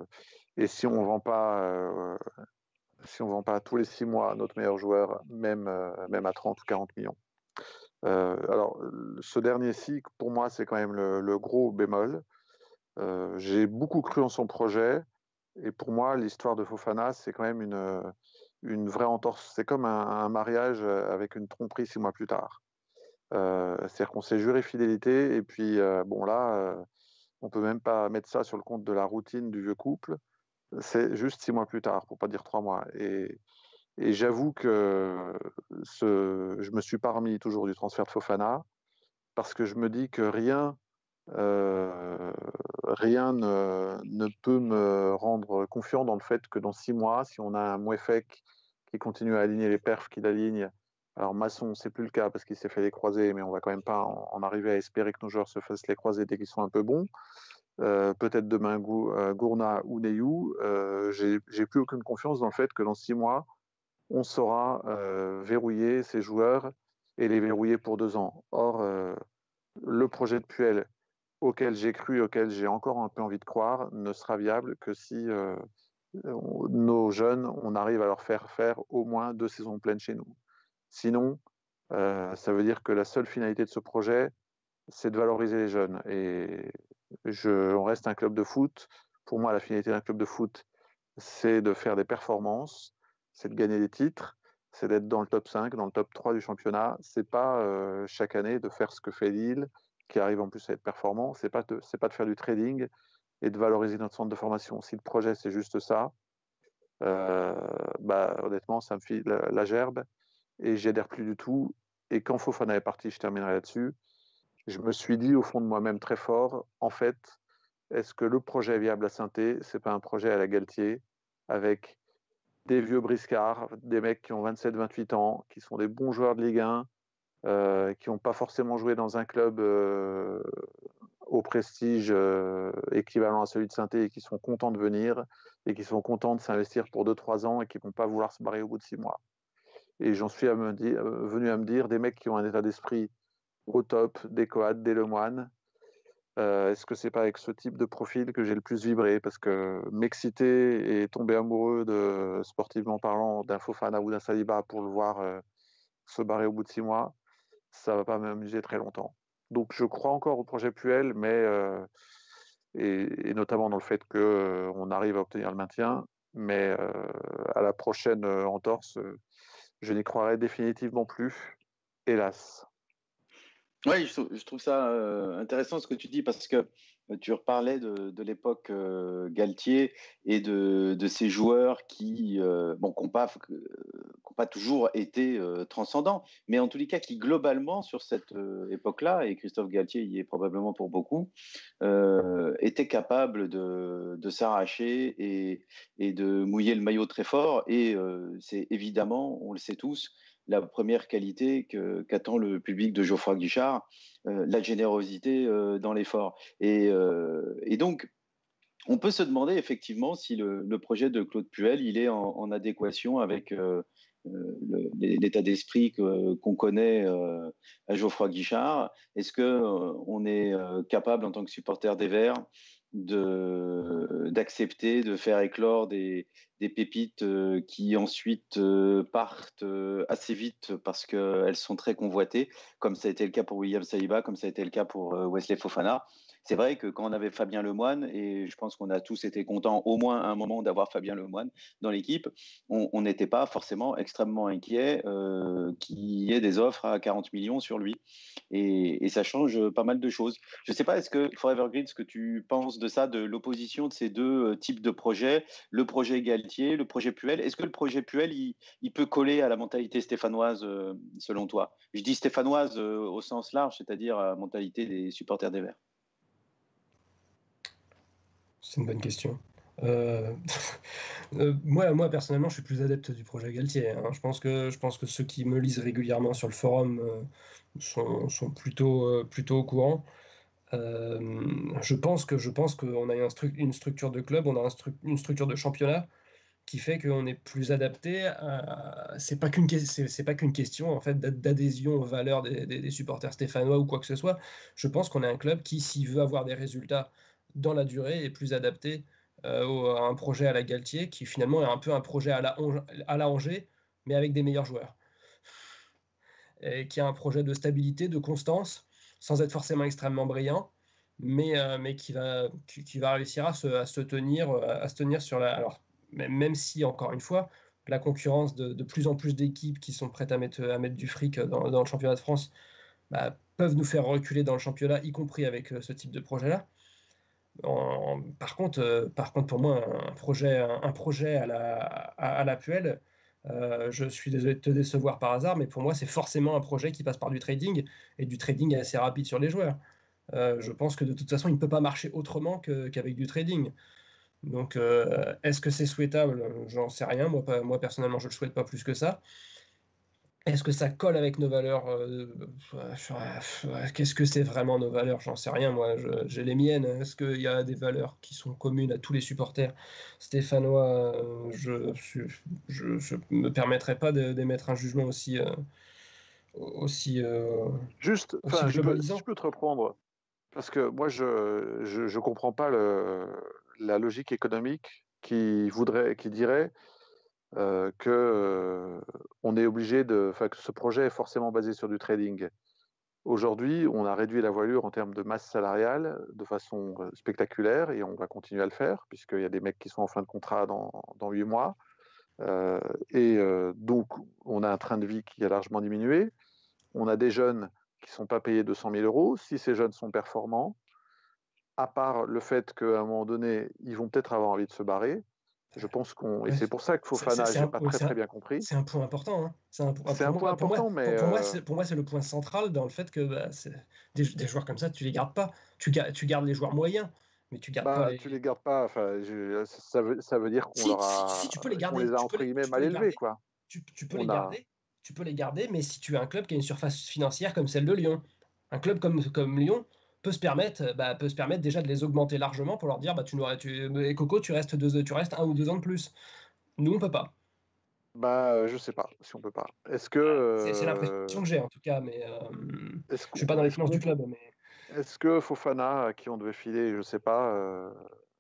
et si on vend pas, euh, si on vend pas tous les six mois notre meilleur joueur, même, euh, même à 30 ou 40 millions. Alors, ce dernier-ci, pour moi, c'est quand même le, gros bémol. J'ai beaucoup cru en son projet. Et pour moi, l'histoire de Fofana, c'est quand même une, une vraie entorse. C'est comme un, mariage avec une tromperie six mois plus tard. C'est-à-dire qu'on s'est juré fidélité. Et puis, bon, là, on peut même pas mettre ça sur le compte de la routine du vieux couple c'est juste six mois plus tard, pour pas dire trois mois. Et, j'avoue que je me suis pas remis toujours du transfert de Fofana parce que je me dis que rien, euh, rien ne, peut me rendre confiant dans le fait que dans six mois, si on a un Mouefek qui continue à aligner les perfs qu'il aligne, alors Masson, c'est plus le cas parce qu'il s'est fait les croisés, mais on va quand même pas en, arriver à espérer que nos joueurs se fassent les croisés dès qu'ils sont un peu bons. Euh, peut-être demain euh, Gourna ou Neyou, euh, j'ai plus aucune confiance dans le fait que dans six mois, on saura verrouiller ces joueurs et les verrouiller pour deux ans. Or, le projet de Puel auquel j'ai cru, auquel j'ai encore un peu envie de croire, ne sera viable que si nos jeunes, on arrive à leur faire faire au moins deux saisons pleines chez nous. Sinon, ça veut dire que la seule finalité de ce projet, c'est de valoriser les jeunes. Et je, on reste un club de foot. Pour moi, la finalité d'un club de foot, c'est de faire des performances, c'est de gagner des titres, c'est d'être dans le top 5, dans le top 3 du championnat. C'est pas euh, chaque année de faire ce que fait Lille, qui arrive en plus à être performant. C'est pas de, pas de faire du trading et de valoriser notre centre de formation. Si le projet c'est juste ça, euh, bah, honnêtement, ça me file la gerbe et j'y adhère plus du tout. Et quand Fofana est parti, je terminerai là-dessus je me suis dit au fond de moi-même très fort, en fait, est-ce que le projet viable à Sainté, c'est pas un projet à la Galtier avec des vieux briscards, des mecs qui ont 27-28 ans, qui sont des bons joueurs de Ligue 1, euh, qui n'ont pas forcément joué dans un club euh, au prestige euh, équivalent à celui de Sainté et qui sont contents de venir et qui sont contents de s'investir pour 2-3 ans et qui ne vont pas vouloir se barrer au bout de 6 mois. Et j'en suis dire, venu à me dire des mecs qui ont un état d'esprit au top des Coats, des Lemoine. Euh, Est-ce que c'est pas avec ce type de profil que j'ai le plus vibré? Parce que m'exciter et tomber amoureux, de, sportivement parlant, d'un Fofana ou d'un Saliba pour le voir euh, se barrer au bout de six mois, ça va pas m'amuser très longtemps. Donc je crois encore au projet Puel, mais euh, et, notamment dans le fait qu'on euh, arrive à obtenir le maintien, mais euh, à la prochaine entorse, je n'y croirai définitivement plus, hélas. Oui, je, trouve ça euh, intéressant ce que tu dis parce que tu reparlais de, l'époque euh, Galtier et de, de, ces joueurs qui euh, bon, n'ont pas, pas, toujours été transcendants, mais en tous les cas qui globalement sur cette époque-là, et Christophe Galtier y est probablement pour beaucoup, étaient capables de, de s'arracher et, et, de mouiller le maillot très fort. Et c'est évidemment, on le sait tous, la première qualité qu'attend le public de Geoffroy Guichard, euh, la générosité euh, dans l'effort. Et, euh, et, donc, on peut se demander effectivement si le, projet de Claude Puel, il est en, en adéquation avec l'état d'esprit qu'on connaît à Geoffroy Guichard. Est-ce que on est capable, en tant que supporter des Verts, d'accepter de, faire éclore des, pépites euh, qui ensuite euh, partent euh, assez vite parce qu'elles sont très convoitées, comme ça a été le cas pour William Saliba, comme ça a été le cas pour Wesley Fofana c'est vrai que quand on avait Fabien Lemoine, et je pense qu'on a tous été contents au moins à un moment d'avoir Fabien Lemoine dans l'équipe, on n'était pas forcément extrêmement inquiet euh, qu'il y ait des offres à 40 millions sur lui. Et, ça change pas mal de choses. Je ne sais pas, est-ce que Forever Green, ce que tu penses de ça, de l'opposition de ces deux euh, types de projets, le projet Galtier, le projet Puel, est-ce que le projet Puel, il, il, peut coller à la mentalité stéphanoise euh, selon toi? Je dis stéphanoise au sens large, c'est-à-dire à la mentalité des supporters des Verts. C'est une bonne question. Euh, [LAUGHS] euh... moi, moi, personnellement, je suis plus adepte du projet Galtier. Hein. Je, pense que, je pense que ceux qui me lisent régulièrement sur le forum euh, sont, sont, plutôt, plutôt au courant. je pense que je pense qu'on a une, stru une, structure de club, on a une structure de championnat qui fait qu'on est plus adapté. C'est pas qu'une pas qu'une question en fait d'adhésion aux valeurs des, des, des, supporters stéphanois ou quoi que ce soit. Je pense qu'on est un club qui, s'il veut avoir des résultats dans la durée et plus adapté euh, à un projet à la Galtier qui finalement est un peu un projet à la, Angers mais avec des meilleurs joueurs. Et qui a un projet de stabilité, de constance, sans être forcément extrêmement brillant, mais, euh, mais qui, va, qui, va réussir à se, tenir, à se tenir sur la. Alors, même si, encore une fois, la concurrence de, de plus en plus d'équipes qui sont prêtes à mettre, à mettre du fric dans, dans le championnat de France bah, peuvent nous faire reculer dans le championnat, y compris avec euh, ce type de projet-là. Par, contre, euh, par contre, pour moi, un projet, un, projet à la, à, Puel, euh, je suis désolé de te décevoir par hasard, mais pour moi, c'est forcément un projet qui passe par du trading et du trading assez rapide sur les joueurs. Euh, je pense que de toute façon, il ne peut pas marcher autrement qu'avec du trading. Donc, est-ce que c'est souhaitable? J'en sais rien. Moi, moi, personnellement, je ne le souhaite pas plus que ça. Est-ce que ça colle avec nos valeurs euh, Qu'est-ce que c'est vraiment nos valeurs? J'en sais rien, moi, j'ai les miennes. Est-ce qu'il y a des valeurs qui sont communes à tous les supporters? Stéphanois Je ne me permettrai pas d'émettre un jugement aussi. Euh, aussi euh, Juste, aussi je, peux, si je peux te reprendre, parce que moi, je ne comprends pas le, la logique économique qui voudrait, qui dirait euh, que euh, on est obligé de, que ce projet est forcément basé sur du trading. Aujourd'hui, on a réduit la voilure en termes de masse salariale de façon euh, spectaculaire et on va continuer à le faire puisqu'il y a des mecs qui sont en fin de contrat dans, dans 8 mois. et donc, on a un train de vie qui a largement diminué. On a des jeunes qui ne sont pas payés 200 000 euros. Si ces jeunes sont performants, à part le fait qu'à un moment donné, ils vont peut-être avoir envie de se barrer, je pense qu'on. Et c'est pour ça que Fofana, je n'ai pas très, très bien compris. C'est un point important. Hein. C'est un, un point important, mais. Pour, moi, pour moi, c'est le point central dans le fait que bah, des, des, joueurs comme ça, tu les gardes pas. Tu, tu gardes les joueurs moyens. Mais tu gardes bah, pas les... Tu les gardes pas. Enfin, je, ça, veut, ça veut dire qu'on si, a. Si, tu peux les garder. On les a entre guillemets mal élevés, quoi. Tu, tu peux les garder. Tu peux les garder, mais si tu as un club qui a une surface financière comme celle de Lyon, un club comme, comme Lyon, peut se permettre, bah, peut se permettre déjà de les augmenter largement pour leur dire bah, tu, tu, Coco, tu restes, deux, tu restes un ou deux ans de plus. Nous, on peut pas. Bah, euh, je sais pas si on peut pas. Est-ce que. C'est l'impression que j'ai en tout cas, mais euh, je suis pas dans les finances du club. Mais... Est-ce que Fofana, à qui on devait filer, je sais pas, euh,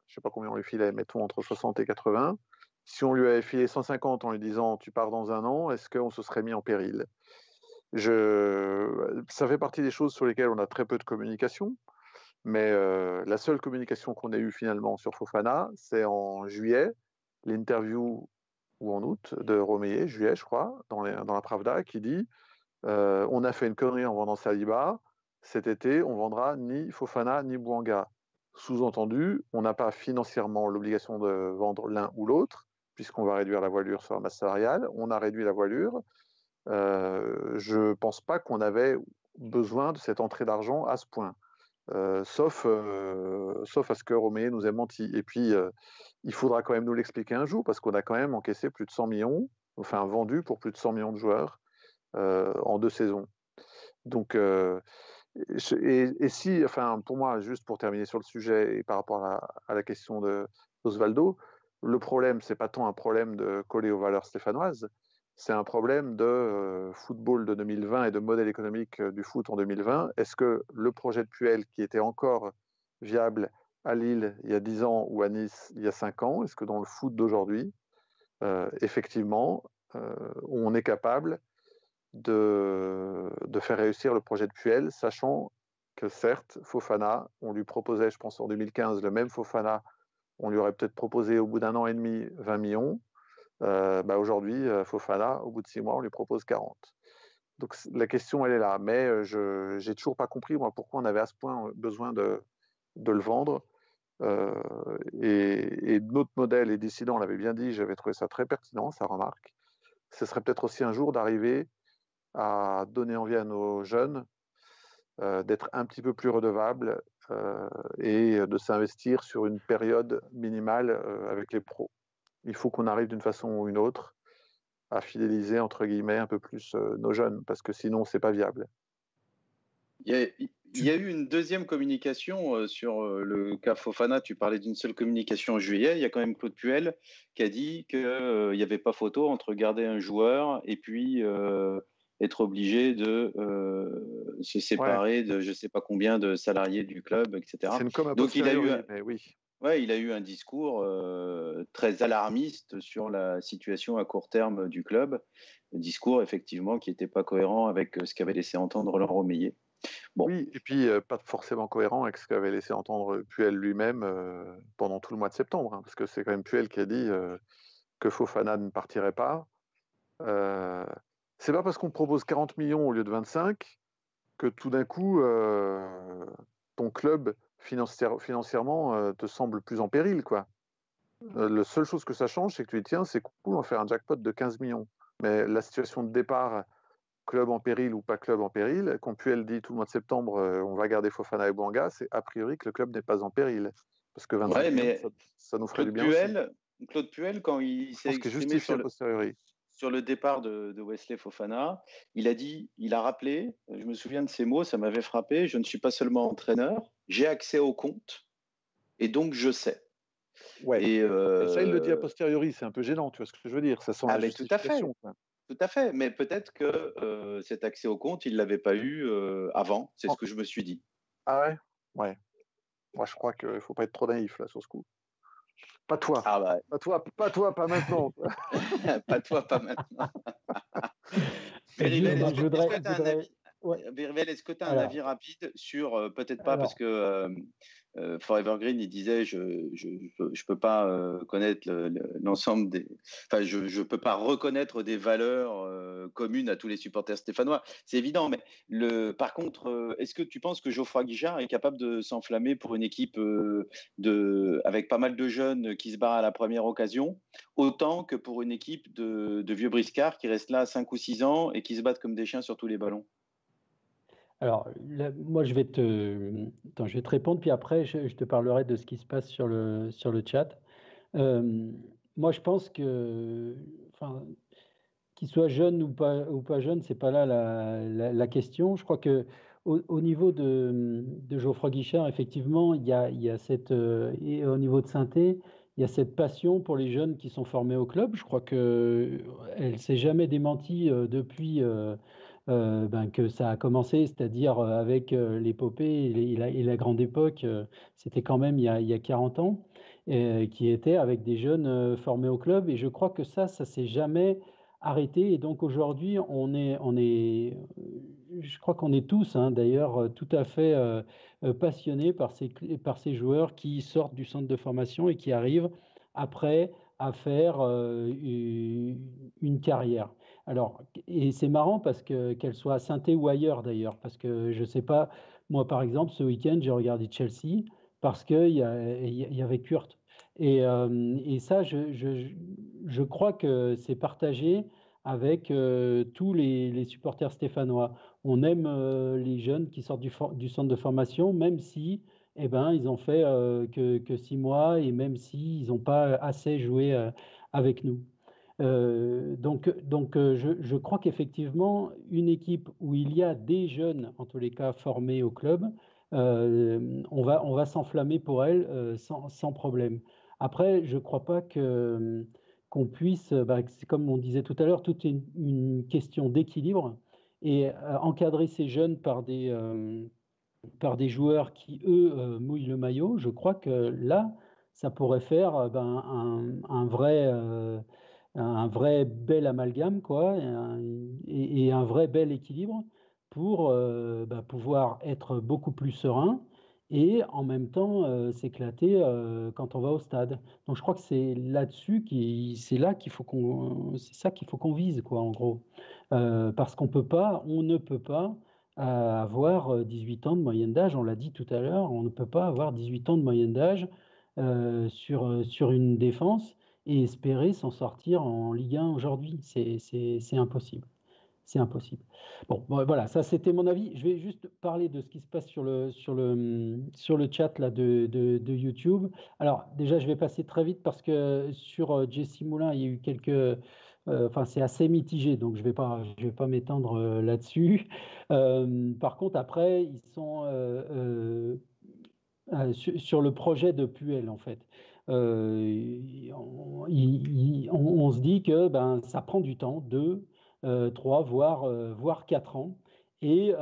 je sais pas combien on lui filait, mettons entre 60 et 80, si on lui avait filé 150 en lui disant tu pars dans un an, est-ce qu'on se serait mis en péril? Je... Ça fait partie des choses sur lesquelles on a très peu de communication. Mais euh, la seule communication qu'on a eue finalement sur Fofana, c'est en juillet, l'interview, ou en août, de Romeyer, juillet, je crois, dans, dans la Pravda, qui dit euh, On a fait une connerie en vendant Saliba. Cet été, on vendra ni Fofana ni Bouanga. Sous-entendu, on n'a pas financièrement l'obligation de vendre l'un ou l'autre, puisqu'on va réduire la voilure sur la masse salariale. On a réduit la voilure. Euh, je ne pense pas qu'on avait besoin de cette entrée d'argent à ce point. Euh, sauf, euh, sauf à ce que Roméo nous ait menti. Et puis, il faudra quand même nous l'expliquer un jour, parce qu'on a quand même encaissé plus de 100 millions, enfin vendu pour plus de 100 millions de joueurs en deux saisons. Donc, et, si, enfin, pour moi, juste pour terminer sur le sujet et par rapport à, la question de Osvaldo, le problème, c'est pas tant un problème de coller aux valeurs stéphanoises, c'est un problème de euh, football de 2020 et de modèle économique euh, du foot en 2020. Est-ce que le projet de Puel, qui était encore viable à Lille il y a 10 ans ou à Nice il y a 5 ans, est-ce que dans le foot d'aujourd'hui, euh, effectivement, on est capable de, de, faire réussir le projet de Puel, sachant que certes, Fofana, on lui proposait, je pense en 2015, le même Fofana, on lui aurait peut-être proposé au bout d'un an et demi 20 millions. Euh, bah aujourd'hui, euh, Fofana, au bout de six mois, on lui propose 40. Donc la question, elle est là. Mais euh, je n'ai toujours pas compris, pourquoi on avait à ce point besoin de, de le vendre. et, notre modèle, et décidant, on l'avait bien dit, j'avais trouvé ça très pertinent, sa remarque. Ce serait peut-être aussi un jour d'arriver à donner envie à nos jeunes d'être un petit peu plus redevables et de s'investir sur une période minimale avec les pros il faut qu'on arrive d'une façon ou une autre à fidéliser entre guillemets un peu plus euh, nos jeunes parce que sinon c'est pas viable. Il y, a, eu une deuxième communication euh, sur euh, le cas Fofana. Tu parlais d'une seule communication en juillet. Il y a quand même Claude Puel qui a dit qu'il n'y avait pas photo entre garder un joueur et puis être obligé de se séparer de je ne sais pas combien de salariés du club, etc. Donc il a eu, oui. Ouais, il a eu un discours euh, très alarmiste sur la situation à court terme du club. Discours, effectivement, qui n'était pas cohérent avec euh, ce qu'avait laissé entendre Laurent Meillet. Bon. Oui, et puis euh, pas forcément cohérent avec ce qu'avait laissé entendre Puel lui-même pendant tout le mois de septembre, hein, parce que c'est quand même Puel qui a dit que Fofana ne partirait pas. c'est pas parce qu'on propose 40 millions au lieu de 25 que tout d'un coup ton club financièrement euh, te semble plus en péril. quoi. Euh, la seule chose que ça change, c'est que tu dis tiens, c'est cool, on va faire un jackpot de 15 millions. Mais la situation de départ, club en péril ou pas club en péril, quand Puel dit tout le mois de septembre, euh, on va garder Fofana et Bouanga, c'est a priori que le club n'est pas en péril. Parce que 25 mais ça, nous ferait du bien. Puel, Claude Puel, quand il s'est exprimé sur le, sur le départ de, de, Wesley Fofana, il a dit, il a rappelé, je me souviens de ces mots, ça m'avait frappé, je ne suis pas seulement entraîneur, j'ai accès au compte et donc je sais. Ouais. Et, ça, il le dit a euh, posteriori, c'est un peu gênant, tu vois ce que je veux dire Ça sent ah, tout à fait. Tout à fait, mais peut-être que euh, cet accès au compte, il ne l'avait pas eu euh, avant, c'est ce que je me suis dit. Ah ouais? Ouais. Moi, je crois qu'il ne faut pas être trop naïf là sur ce coup. Pas toi. Ah bah. Pas toi, pas toi, pas maintenant. [LAUGHS] [LAUGHS] pas toi, pas maintenant. [LAUGHS] voudrais, est-ce que tu as un avis rapide sur, euh, peut-être pas, parce que euh, euh, Forever Green, il disait, je ne peux pas connaître l'ensemble des... Enfin, je peux pas reconnaître des valeurs communes à tous les supporters stéphanois. C'est évident, mais le, par contre, est-ce que tu penses que Geoffroy Guichard est capable de s'enflammer pour une équipe de, avec pas mal de jeunes qui se barrent à la première occasion, autant que pour une équipe de, de vieux briscards qui restent là 5 ou 6 ans et qui se battent comme des chiens sur tous les ballons? Alors, moi, je vais, te, je vais te répondre, puis après, je, te parlerai de ce qui se passe sur le, sur le chat. Euh, moi, je pense que, enfin, qu'il soit jeune ou pas, ou pas jeune, c'est pas là la, la, question. Je crois que au, niveau de, de, Geoffroy Guichard, effectivement, il y a, y a cette, euh, et au niveau de Synthé, il y a cette passion pour les jeunes qui sont formés au club. Je crois que elle s'est jamais démentie euh, depuis. Euh, ben, que ça a commencé, c'est-à-dire euh, avec euh, l'épopée et, la, grande époque, c'était quand même il y, a, il y a 40 ans, qui était avec des jeunes formés au club. Et je crois que ça, ça s'est jamais arrêté. Et donc aujourd'hui, on est, je crois qu'on est tous, hein, d'ailleurs, tout à fait passionnés par ces joueurs qui sortent du centre de formation et qui arrivent après à faire une carrière. Alors, et c'est marrant parce que qu'elle soit à saint ou ailleurs d'ailleurs, parce que je ne sais pas, moi par exemple, ce week-end, j'ai regardé Chelsea parce qu'il y, avait Kurt. Et, euh, ça, je, crois que c'est partagé avec euh, tous les, supporters stéphanois. On aime euh, les jeunes qui sortent du, centre de formation, même si eh ben, ils ont fait que, que, six mois et même s'ils n'ont pas assez joué avec nous. Euh, donc, donc euh, je, crois qu'effectivement, une équipe où il y a des jeunes, en tous les cas formés au club, euh, on va, on va s'enflammer pour elle sans, sans, problème. Après, je ne crois pas que qu'on puisse, bah, comme on disait tout à l'heure, toute une, une question d'équilibre et encadrer ces jeunes par des, par des joueurs qui, eux, mouillent le maillot. Je crois que là, ça pourrait faire ben, un, vrai un vrai bel amalgame, quoi, et un, vrai bel équilibre pour euh, bah, pouvoir être beaucoup plus serein et en même temps euh, s'éclater euh, quand on va au stade. Donc je crois que c'est là-dessus qui, c'est là qu'il faut qu'on, vise, quoi, en gros, parce qu'on peut pas, on ne peut pas avoir 18 ans de moyenne d'âge. On l'a dit tout à l'heure, on ne peut pas avoir 18 ans de moyenne d'âge sur une défense et espérer s'en sortir en Ligue 1 aujourd'hui. C'est impossible. C'est impossible. Bon, voilà, ça c'était mon avis. Je vais juste parler de ce qui se passe sur le, sur le, sur le chat là, de, de, YouTube. Alors, déjà, je vais passer très vite parce que sur euh, Jesse Moulin, il y a eu quelques. Euh, enfin, c'est assez mitigé, donc je ne vais pas, pas m'étendre euh, là-dessus. par contre, après, ils sont sur, le projet de Puel, en fait. Euh, on, se dit que ben, ça prend du temps, deux, euh, trois, voire, euh, quatre ans, et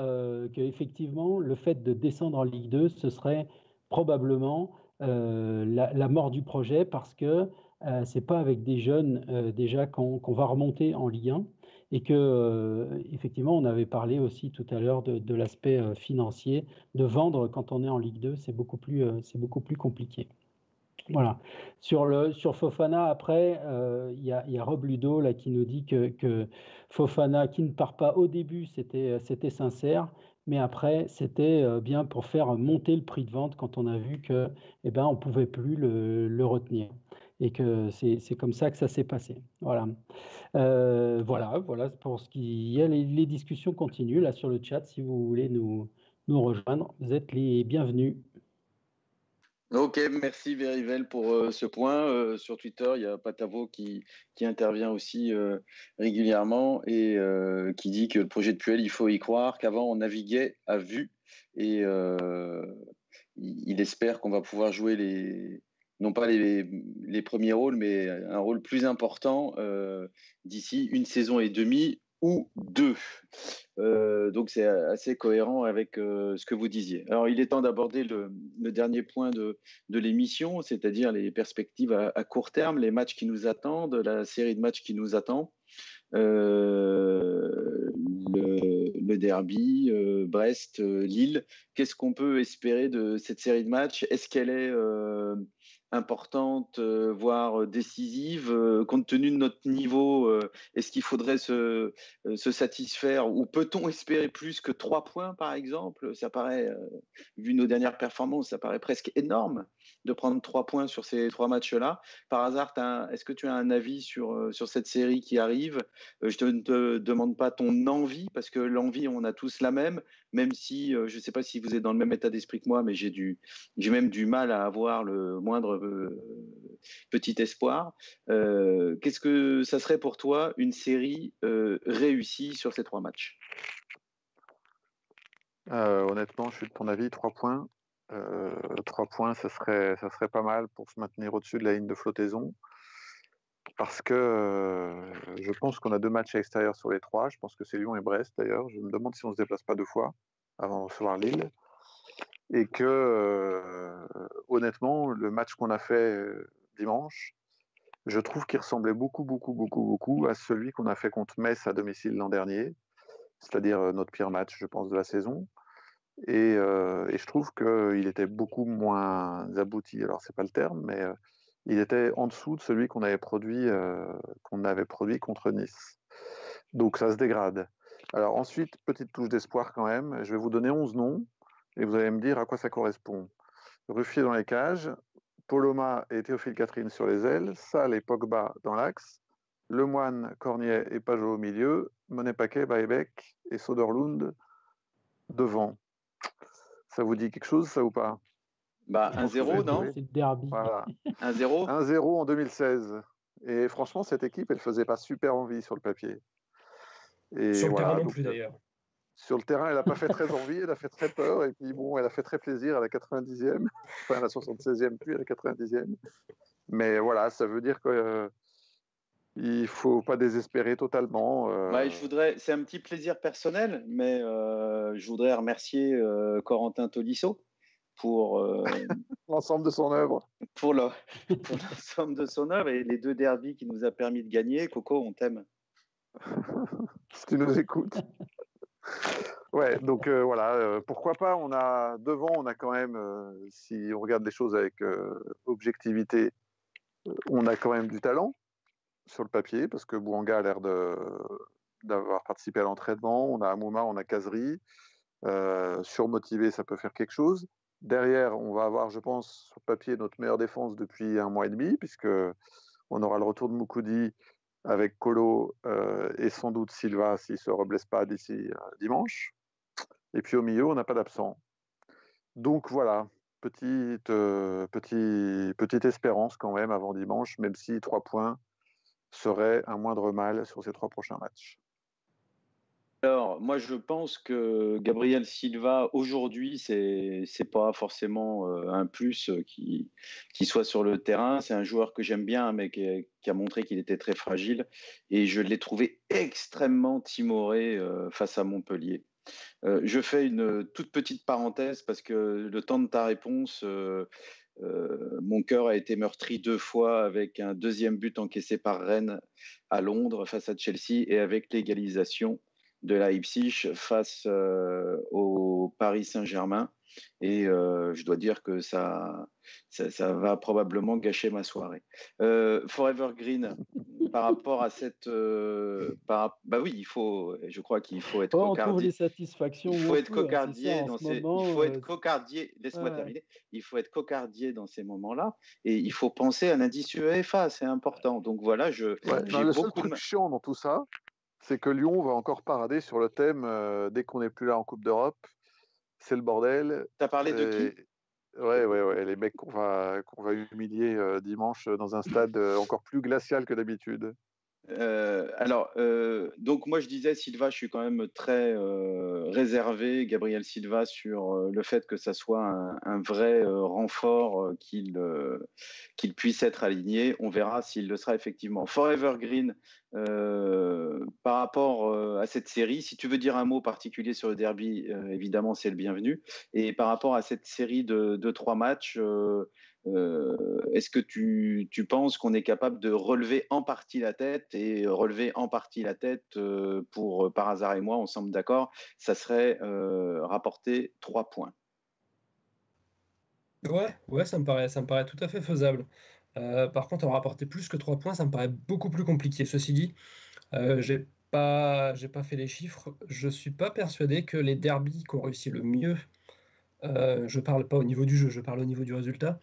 qu'effectivement, le fait de descendre en Ligue 2, ce serait probablement la, mort du projet parce que c'est pas avec des jeunes déjà qu'on va remonter en Ligue 1 et que effectivement on avait parlé aussi tout à l'heure de, l'aspect financier de vendre quand on est en Ligue 2 c'est beaucoup plus c'est beaucoup plus compliqué voilà. Sur, le, sur Fofana, après, euh, il y, a, Rob Ludo là, qui nous dit que, Fofana, qui ne part pas au début, c'était sincère, mais après, c'était euh, bien pour faire monter le prix de vente quand on a vu que, eh ben, on ne pouvait plus le, le, retenir. Et que c'est comme ça que ça s'est passé. Voilà. Euh, voilà, voilà pour ce qui a. Les, les, discussions continuent là sur le chat. Si vous voulez nous, nous rejoindre, vous êtes les bienvenus. Ok, merci Verivel pour euh, ce point. Euh, sur Twitter, il y a Patavo qui, qui intervient aussi euh, régulièrement et qui dit que le projet de Puel, il faut y croire, qu'avant on naviguait à vue et il espère qu'on va pouvoir jouer les, non pas les, les, premiers rôles, mais un rôle plus important d'ici une saison et demie ou deux. donc c'est assez cohérent avec ce que vous disiez. Alors il est temps d'aborder le, dernier point de, de l'émission, c'est-à-dire les perspectives à, court terme, les matchs qui nous attendent, la série de matchs qui nous attend. Euh, le, derby, euh, Brest, euh, Lille. Qu'est-ce qu'on peut espérer de cette série de matchs? Est-ce qu'elle est, importante, voire décisive, compte tenu de notre niveau Est-ce qu'il faudrait se, satisfaire ou peut-on espérer plus que trois points, par exemple? Ça paraît, vu nos dernières performances, ça paraît presque énorme de prendre trois points sur ces trois matchs-là. Par hasard, est-ce que tu as un avis sur, euh, sur cette série qui arrive? Euh, Je ne te demande pas ton envie, parce que l'envie, on a tous la même, même si euh, je ne sais pas si vous êtes dans le même état d'esprit que moi, mais j'ai même du mal à avoir le moindre petit espoir. qu'est-ce que ça serait pour toi une série réussie sur ces trois matchs? Honnêtement, je suis de ton avis, trois points. Euh, trois points, ça serait, pas mal pour se maintenir au-dessus de la ligne de flottaison. Parce que euh, je pense qu'on a deux matchs à l'extérieur sur les trois. Je pense que c'est Lyon et Brest d'ailleurs. Je me demande si on ne se déplace pas deux fois avant de recevoir Lille. Et que euh, honnêtement, le match qu'on a fait dimanche, je trouve qu'il ressemblait beaucoup, beaucoup, beaucoup, beaucoup à celui qu'on a fait contre Metz à domicile l'an dernier, c'est-à-dire notre pire match, je pense, de la saison. Euh, et, je trouve qu'il était beaucoup moins abouti. Alors, c'est pas le terme, mais euh, il était en dessous de celui qu'on avait produit, euh, qu'on avait produit contre Nice. Donc, ça se dégrade. Alors, ensuite, petite touche d'espoir quand même. Je vais vous donner 11 noms et vous allez me dire à quoi ça correspond. Ruffier dans les cages, Poloma et Théophile Catherine sur les ailes, Salle et Pogba dans l'axe, Lemoine, Cornier et Pajot au milieu, Monet Paquet, Baebeck et Soderlund devant. Ça vous dit quelque chose, ça ou pas? Bah, 1-0, non? C'est le derby. 1-0 1-0 en 2016. Et franchement, cette équipe, elle faisait pas super envie sur le papier. Et sur le terrain non plus, d'ailleurs. Sur le terrain, elle n'a pas fait très [LAUGHS] envie, elle a fait très peur. Et puis, bon, elle a fait très plaisir à la 90e. [LAUGHS] Enfin, à la 76e, puis à la 90e. Mais voilà, ça veut dire que euh, il faut pas désespérer totalement. Euh. Bah, je voudrais, c'est un petit plaisir personnel, mais euh, je voudrais remercier euh, Corentin Tolisso pour [LAUGHS] l'ensemble de son œuvre. Pour l'ensemble de son œuvre et les deux derbies qui nous a permis de gagner. Coco, on t'aime. si tu nous écoutes. Ouais, donc voilà, pourquoi pas On a devant, on a quand même, si on regarde les choses avec objectivité, on a quand même du talent sur le papier, parce que Bouanga a l'air d'avoir participé à l'entraînement. On a Amouma, on a Kazri. Euh, surmotivé, ça peut faire quelque chose. Derrière, on va avoir, je pense, sur le papier, notre meilleure défense depuis un mois et demi, puisque on aura le retour de Moukoudi avec Colo euh, et sans doute Silva s'il ne se reblesse pas d'ici euh, dimanche. Et puis au milieu, on n'a pas d'absent. Donc voilà, petite, petite, petite espérance quand même avant dimanche, même si trois points, serait un moindre mal sur ces trois prochains matchs alors, moi, je pense que Gabriel Silva, aujourd'hui, c'est n'est pas forcément euh, un plus qui, qui soit sur le terrain. C'est un joueur que j'aime bien, mais qui, a montré qu'il était très fragile. Et je l'ai trouvé extrêmement timoré euh, face à Montpellier. Euh, je fais une toute petite parenthèse parce que le temps de ta réponse, euh, mon cœur a été meurtri deux fois avec un deuxième but encaissé par Rennes à Londres face à Chelsea et avec l'égalisation de Leipzig face euh, au Paris Saint-Germain. Et euh, je dois dire que ça, ça, va probablement gâcher ma soirée. Euh, Forever Green, par rapport à cette, euh, par, bah oui, il faut, je crois qu'il faut être oh, cocardier. satisfactions. Il faut être hein, cocardier dans ces, il faut être cocardier. Laisse-moi terminer. Il faut être cocardier dans ces moments-là, et il faut penser à l'indice UEFA, c'est important. Donc voilà, je. Ouais, le seul truc chiant dans tout ça, c'est que Lyon va encore parader sur le thème dès qu'on n'est plus là en Coupe d'Europe c'est le bordel. T'as parlé de qui? Ouais, ouais, ouais, les mecs qu'on va, qu'on va humilier euh, dimanche dans un stade euh, encore plus glacial que d'habitude. Euh, alors, donc moi je disais Silva, je suis quand même très réservé, Gabriel Silva, sur le fait que ça soit un, vrai renfort qu'il qu'il puisse être aligné. On verra s'il le sera effectivement. Forever Green, par rapport à cette série. Si tu veux dire un mot particulier sur le derby, évidemment, c'est le bienvenu. Et par rapport à cette série de, trois matchs, est-ce que tu, penses qu'on est capable de relever en partie la tête et relever en partie la tête pour par hasard et moi, on semble d'accord, ça serait rapporter trois points? Ouais, ouais, ça me paraît, ça me paraît tout à fait faisable. Par contre, en rapporter plus que trois points, ça me paraît beaucoup plus compliqué. Ceci dit, euh, j'ai pas, fait les chiffres. Je suis pas persuadé que les derbies qui ont réussi le mieux, euh, je parle pas au niveau du jeu, je parle au niveau du résultat.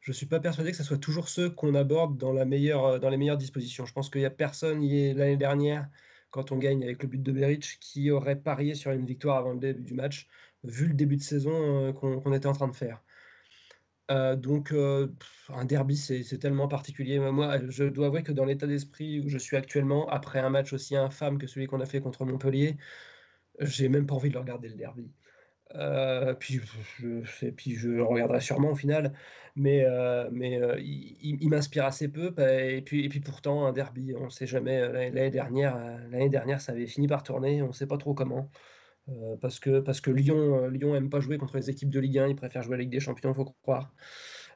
Je suis pas persuadé que ce soit toujours ceux qu'on aborde meilleure, dans les meilleures dispositions. Je pense qu'il y a personne l'année dernière, quand on gagne avec le but de Beric, qui aurait parié sur une victoire avant le début du match, vu le début de saison euh, qu'on était en train de faire. Euh, donc, euh, un derby, c'est tellement particulier. Moi, je dois avouer que dans l'état d'esprit où je suis actuellement, après un match aussi infâme que celui qu'on a fait contre Montpellier, j'ai même pas envie de regarder le derby. Euh, puis, je, le regarderai sûrement au final, mais, il, m'inspire assez peu. Et puis, et puis pourtant, un derby, on ne sait jamais. L'année dernière, l'année dernière, ça avait fini par tourner, on ne sait pas trop comment. Euh, parce que, parce que Lyon, euh, Lyon aime pas jouer contre les équipes de Ligue 1, il préfère jouer à la Ligue des Champions, il faut croire.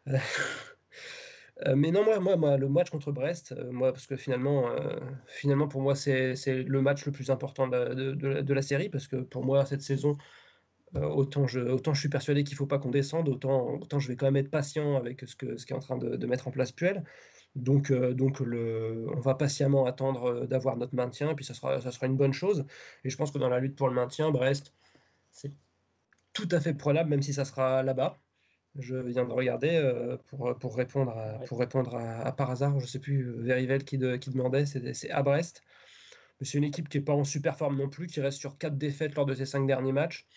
Euh, [LAUGHS] mais non, moi, moi, le match contre Brest, moi, parce que finalement, finalement pour moi, c'est le match le plus important de, de, la série, parce que pour moi, cette saison, autant, je, autant je suis persuadé qu'il ne faut pas qu'on descende, autant, autant je vais quand même être patient avec ce qu'est ce est en train de, mettre en place Puel. Donc, euh, donc le, on va patiemment attendre euh, d'avoir notre maintien, et puis ça sera, ça sera une bonne chose. Et je pense que dans la lutte pour le maintien, Brest, c'est tout à fait probable, même si ça sera là-bas. Je viens de regarder euh, pour, pour, répondre, à, pour répondre à, par hasard, je ne sais plus, Verivel qui, qui demandait, c'est à Brest. Mais c'est une équipe qui n'est pas en super forme non plus, qui reste sur quatre défaites lors de ses cinq derniers matchs,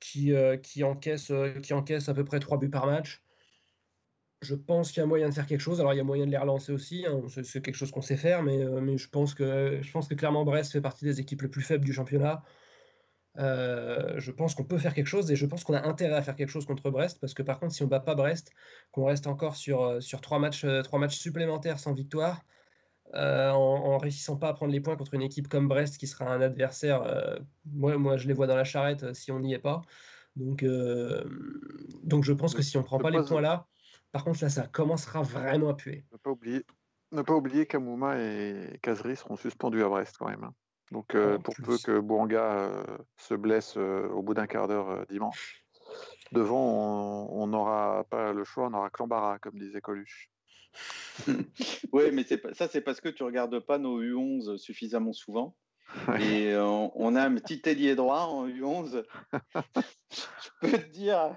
qui, qui, encaisse, qui encaisse à peu près trois buts par match je pense qu'il y a moyen de faire quelque chose. Alors, il y a moyen de les relancer aussi. Hein. C'est quelque chose qu'on sait faire, mais, euh, mais je, pense que, je pense que clairement Brest fait partie des équipes les plus faibles du championnat. Euh, je pense qu'on peut faire quelque chose et je pense qu'on a intérêt à faire quelque chose contre Brest parce que par contre, si on ne bat pas Brest, qu'on reste encore sur, euh, sur trois, matchs, trois matchs supplémentaires sans victoire, en, ne réussissant pas à prendre les points contre une équipe comme Brest qui sera un adversaire, moi, moi je les vois dans la charrette si on n'y est pas. Donc, donc je pense que si on ne prend pas les points là, par contre, là, ça commencera vraiment à puer. Ne pas oublier, ne pas oublier qu'Amouma et Kazri seront suspendus à Brest quand même. Hein. Donc, euh, pour peu que Bouranga euh, se blesse euh, au bout d'un quart d'heure dimanche, devant, on n'aura pas le choix, on aura que comme disait Coluche. [LAUGHS] oui, mais ça, c'est parce que tu regardes pas nos U11 suffisamment souvent. Et on, a un petit ailier droit en U11. [LAUGHS] Je peux te dire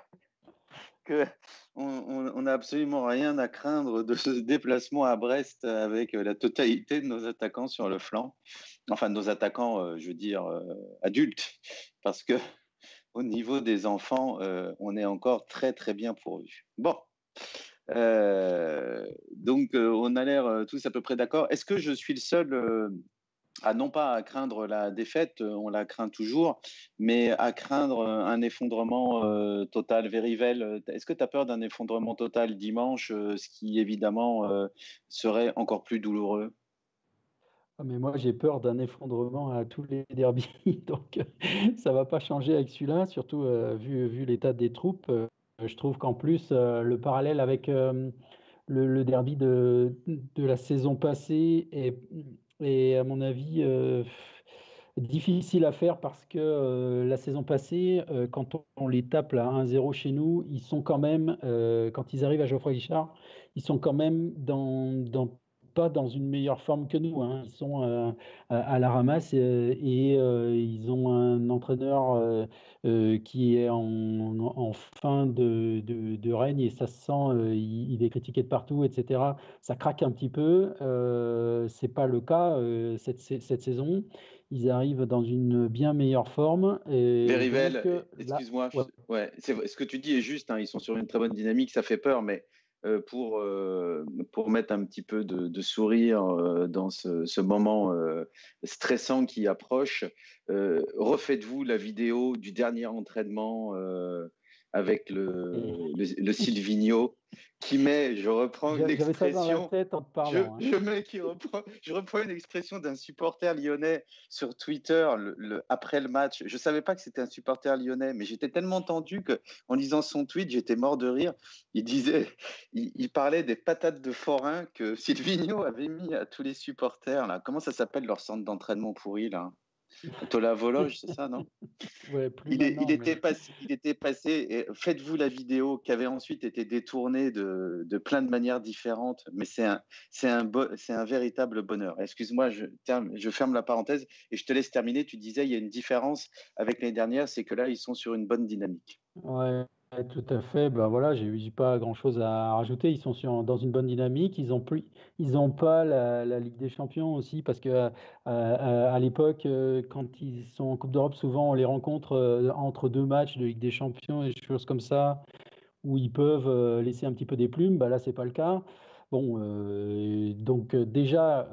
on n'a absolument rien à craindre de ce déplacement à Brest avec la totalité de nos attaquants sur le flanc. Enfin, nos attaquants, euh, je veux dire, euh, adultes. Parce que au niveau des enfants, euh, on est encore très, très bien pourvus. Bon. donc, on a l'air tous à peu près d'accord. Est-ce que je suis le seul à non pas à craindre la défaite, euh, on la craint toujours, mais à craindre euh, un effondrement euh, total. Verivel, est-ce que tu as peur d'un effondrement total dimanche, ce qui évidemment serait encore plus douloureux? Ah, mais moi, j'ai peur d'un effondrement à tous les derbies, [LAUGHS] donc ça va pas changer avec celui-là, surtout vu, vu l'état des troupes. je trouve qu'en plus, le parallèle avec le, le, derby de, de la saison passée est, et à mon avis, euh, difficile à faire parce que euh, la saison passée, euh, quand on, les tape à 1-0 chez nous, ils sont quand même, quand ils arrivent à Geoffroy Guichard, ils sont quand même dans pas dans une meilleure forme que nous. Hein. Ils sont euh, à la ramasse et, euh, ils ont un entraîneur euh, qui est en, fin de, de, règne et ça se sent, il, est critiqué de partout, etc. Ça craque un petit peu. C'est pas le cas cette, cette, saison. Ils arrivent dans une bien meilleure forme. Rivel, excuse-moi. Ouais. ce que tu dis est juste. Hein. ils sont sur une très bonne dynamique. Ça fait peur, mais euh, pour, euh, pour mettre un petit peu de, sourire euh, dans ce, moment stressant qui approche. Refaites-vous la vidéo du dernier entraînement avec le, le, le Silvino qui met, je reprends une expression, je, hein. je, mets, qui reprend, je reprends une expression d'un supporter lyonnais sur Twitter le, après le match. Je savais pas que c'était un supporter lyonnais, mais j'étais tellement tendu que en lisant son tweet, j'étais mort de rire. Il disait, il, il, parlait des patates de forain que Silvino avait mis à tous les supporters là. Comment ça s'appelle leur centre d'entraînement pourri là? Tola Vologe, c'est ça, non? Il, était passé, il était passé, et faites-vous la vidéo qui avait ensuite été détournée de, de plein de manières différentes, mais c'est un, c'est un, c'est un véritable bonheur. Excuse-moi, je, je ferme la parenthèse et je te laisse terminer. Tu disais, il y a une différence avec l'année dernière, c'est que là, ils sont sur une bonne dynamique. Ouais, tout à fait. Ben voilà, j'ai pas grand-chose à rajouter. Ils sont dans une bonne dynamique. Ils ont plus, ils ont pas la, Ligue des Champions aussi parce que euh, euh, à l'époque, euh, quand ils sont en Coupe d'Europe, souvent on les rencontre entre deux matchs de Ligue des Champions et choses comme ça où ils peuvent laisser un petit peu des plumes. Bah là, c'est pas le cas. Bon, donc déjà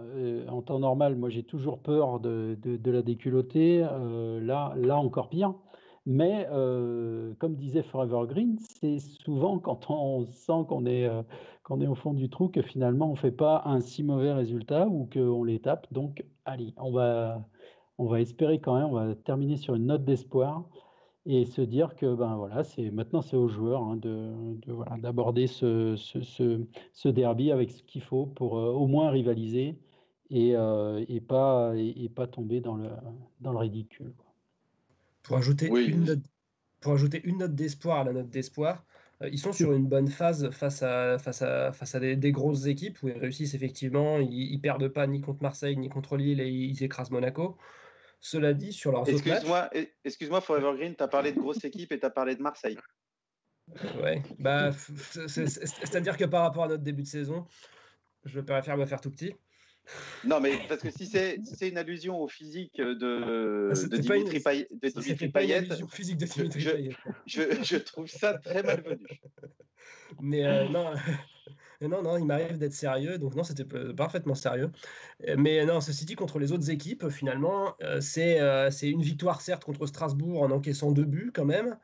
en temps normal, moi j'ai toujours peur de, la déculotter. là, là encore pire. Mais euh, comme disait Forever Green, c'est souvent quand on sent qu'on est, euh, qu'on est au fond du trou que finalement on ne fait pas un si mauvais résultat ou qu'on les tape. Donc, allez, on va, on va espérer quand même, on va terminer sur une note d'espoir et se dire que ben voilà, maintenant c'est aux joueurs hein, de, voilà, d'aborder ce, ce, ce, derby avec ce qu'il faut pour euh, au moins rivaliser et, et pas, et, pas tomber dans le, dans le ridicule. Pour ajouter, une, note, pour ajouter une note d'espoir à la note d'espoir, euh, ils sont sur une bonne phase face à, face à, face à des, des grosses équipes où ils réussissent effectivement. Ils, ne perdent pas ni contre Marseille ni contre Lille et ils écrasent Monaco. Cela dit, sur leurs excuse autres matchs. Eh, excuse-moi, Forever Green, tu as parlé de grosses équipes et tu as parlé de Marseille. Ouais, bah, c'est-à-dire que par rapport à notre début de saison, je préfère me faire tout petit. Non, mais parce que si c'est si une allusion au physique de, ah, de Dimitri, une... Payet, de Dimitri Payet, physique de Dimitri je, Payet. Je, je, trouve ça très malvenu. Mais euh, non, [LAUGHS] non, non, il m'arrive d'être sérieux, donc non, c'était parfaitement sérieux. Mais non, ceci dit, contre les autres équipes, finalement, euh, c'est euh, c'est une victoire certes contre Strasbourg en encaissant deux buts quand même.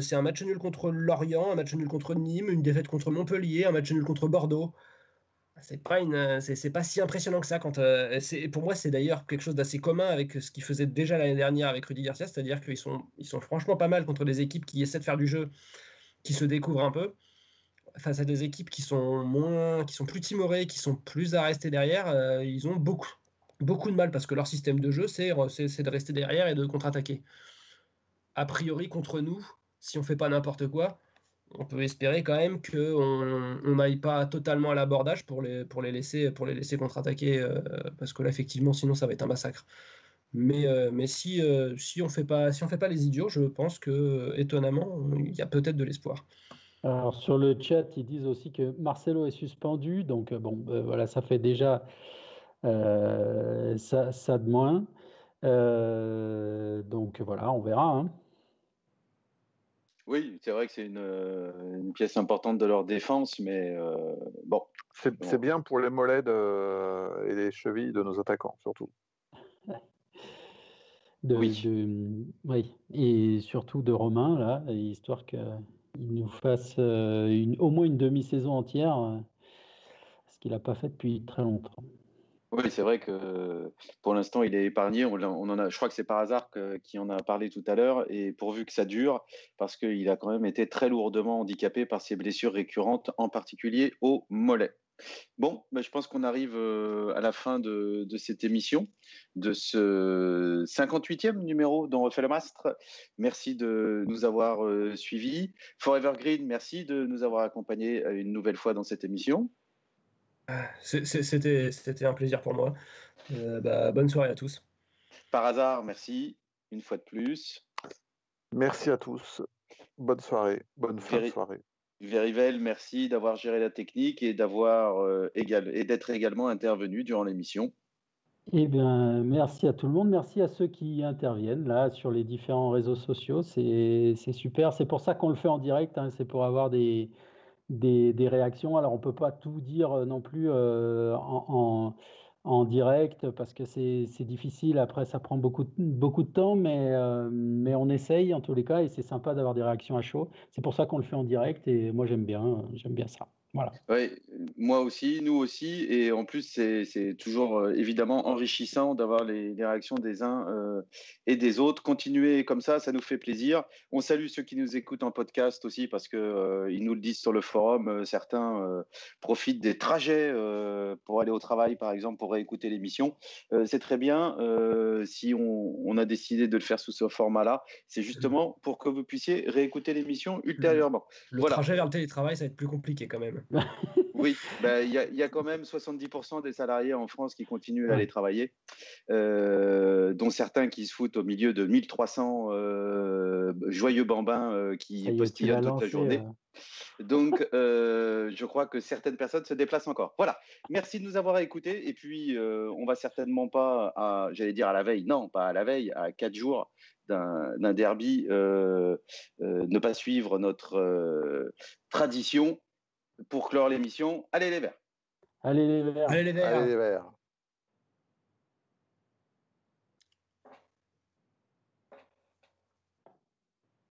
C'est un match nul contre Lorient, un match nul contre Nîmes, une défaite contre Montpellier, un match nul contre Bordeaux c'est pas une c'est pas si impressionnant que ça quand euh, pour moi c'est d'ailleurs quelque chose d'assez commun avec ce qu'il faisait déjà l'année dernière avec Rudy Garcia c'est-à-dire qu'ils sont ils sont franchement pas mal contre des équipes qui essaient de faire du jeu qui se découvrent un peu face à des équipes qui sont moins qui sont plus timorées qui sont plus à rester derrière euh, ils ont beaucoup beaucoup de mal parce que leur système de jeu c'est c'est de rester derrière et de contre-attaquer. A priori contre nous si on fait pas n'importe quoi on peut espérer quand même qu'on n'aille pas totalement à l'abordage pour les, pour les laisser, laisser contre-attaquer, euh, parce que là, effectivement, sinon, ça va être un massacre. Mais, euh, mais si, euh, si on ne fait pas les idiots, je pense que étonnamment, il y a peut-être de l'espoir. Alors sur le chat, ils disent aussi que Marcelo est suspendu, donc bon, voilà, ça fait déjà ça, ça, de moins. donc voilà, on verra. Hein. Oui, c'est vrai que c'est une, euh, une, pièce importante de leur défense, mais euh, bon. C'est bon. bien pour les mollets de, et les chevilles de nos attaquants, surtout. De, oui. De, oui. Et surtout de Romain, là, histoire qu'il nous fasse euh, une, au moins une demi-saison entière, ce qu'il n'a pas fait depuis très longtemps. Oui, c'est vrai que pour l'instant, il est épargné. On, en a, je crois que c'est par hasard qui en a parlé tout à l'heure, et pourvu que ça dure, parce qu'il a quand même été très lourdement handicapé par ses blessures récurrentes, en particulier au mollet. Bon, ben je pense qu'on arrive euh, à la fin de, de, cette émission, de ce 58e numéro dont refait le mastre. Merci de nous avoir euh, suivis. Forever Green, merci de nous avoir accompagnés euh, une nouvelle fois dans cette émission. C'était un plaisir pour moi. Euh, bah, bonne soirée à tous. Par hasard, merci une fois de plus. Merci à tous. Bonne soirée. Bonne fin de soirée. Verivel, merci d'avoir géré la technique et d'avoir euh, égal, et d'être également intervenu durant l'émission. Eh bien, merci à tout le monde. Merci à ceux qui interviennent là sur les différents réseaux sociaux. C'est super. C'est pour ça qu'on le fait en direct. Hein. C'est pour avoir des, des, réactions. Alors, on ne peut pas tout dire euh, non plus euh, en, en direct parce que c'est difficile. Après, ça prend beaucoup, beaucoup de temps, mais, euh, mais on essaye en tous les cas et c'est sympa d'avoir des réactions à chaud. C'est pour ça qu'on le fait en direct et moi j'aime bien, j'aime bien ça. Voilà. Oui, moi aussi, nous aussi. Et en plus, c'est toujours euh, évidemment enrichissant d'avoir les, réactions des uns euh, et des autres. Continuez comme ça, ça nous fait plaisir. On salue ceux qui nous écoutent en podcast aussi parce qu'ils euh, ils nous le disent sur le forum. certains profitent des trajets pour aller au travail, par exemple, pour réécouter l'émission. c'est très bien. si on, on, a décidé de le faire sous ce format-là, c'est justement pour que vous puissiez réécouter l'émission ultérieurement. Le trajet vers le télétravail, ça va être plus compliqué quand même. Oui, [LAUGHS] bah, il y, a quand même 70% des salariés en France qui continuent à aller travailler, euh, dont certains qui se foutent au milieu de 1300 euh, joyeux bambins euh, qui postillonnent toute la journée. Donc, [LAUGHS] je crois que certaines personnes se déplacent encore. Voilà. Merci de nous avoir écoutés. Et puis, on va certainement pas, j'allais dire à la veille, non, pas à la veille, à quatre jours d'un derby, ne pas suivre notre tradition pour clore l'émission. Allez les Verts Allez les Verts Allez les Verts, Allez les verts.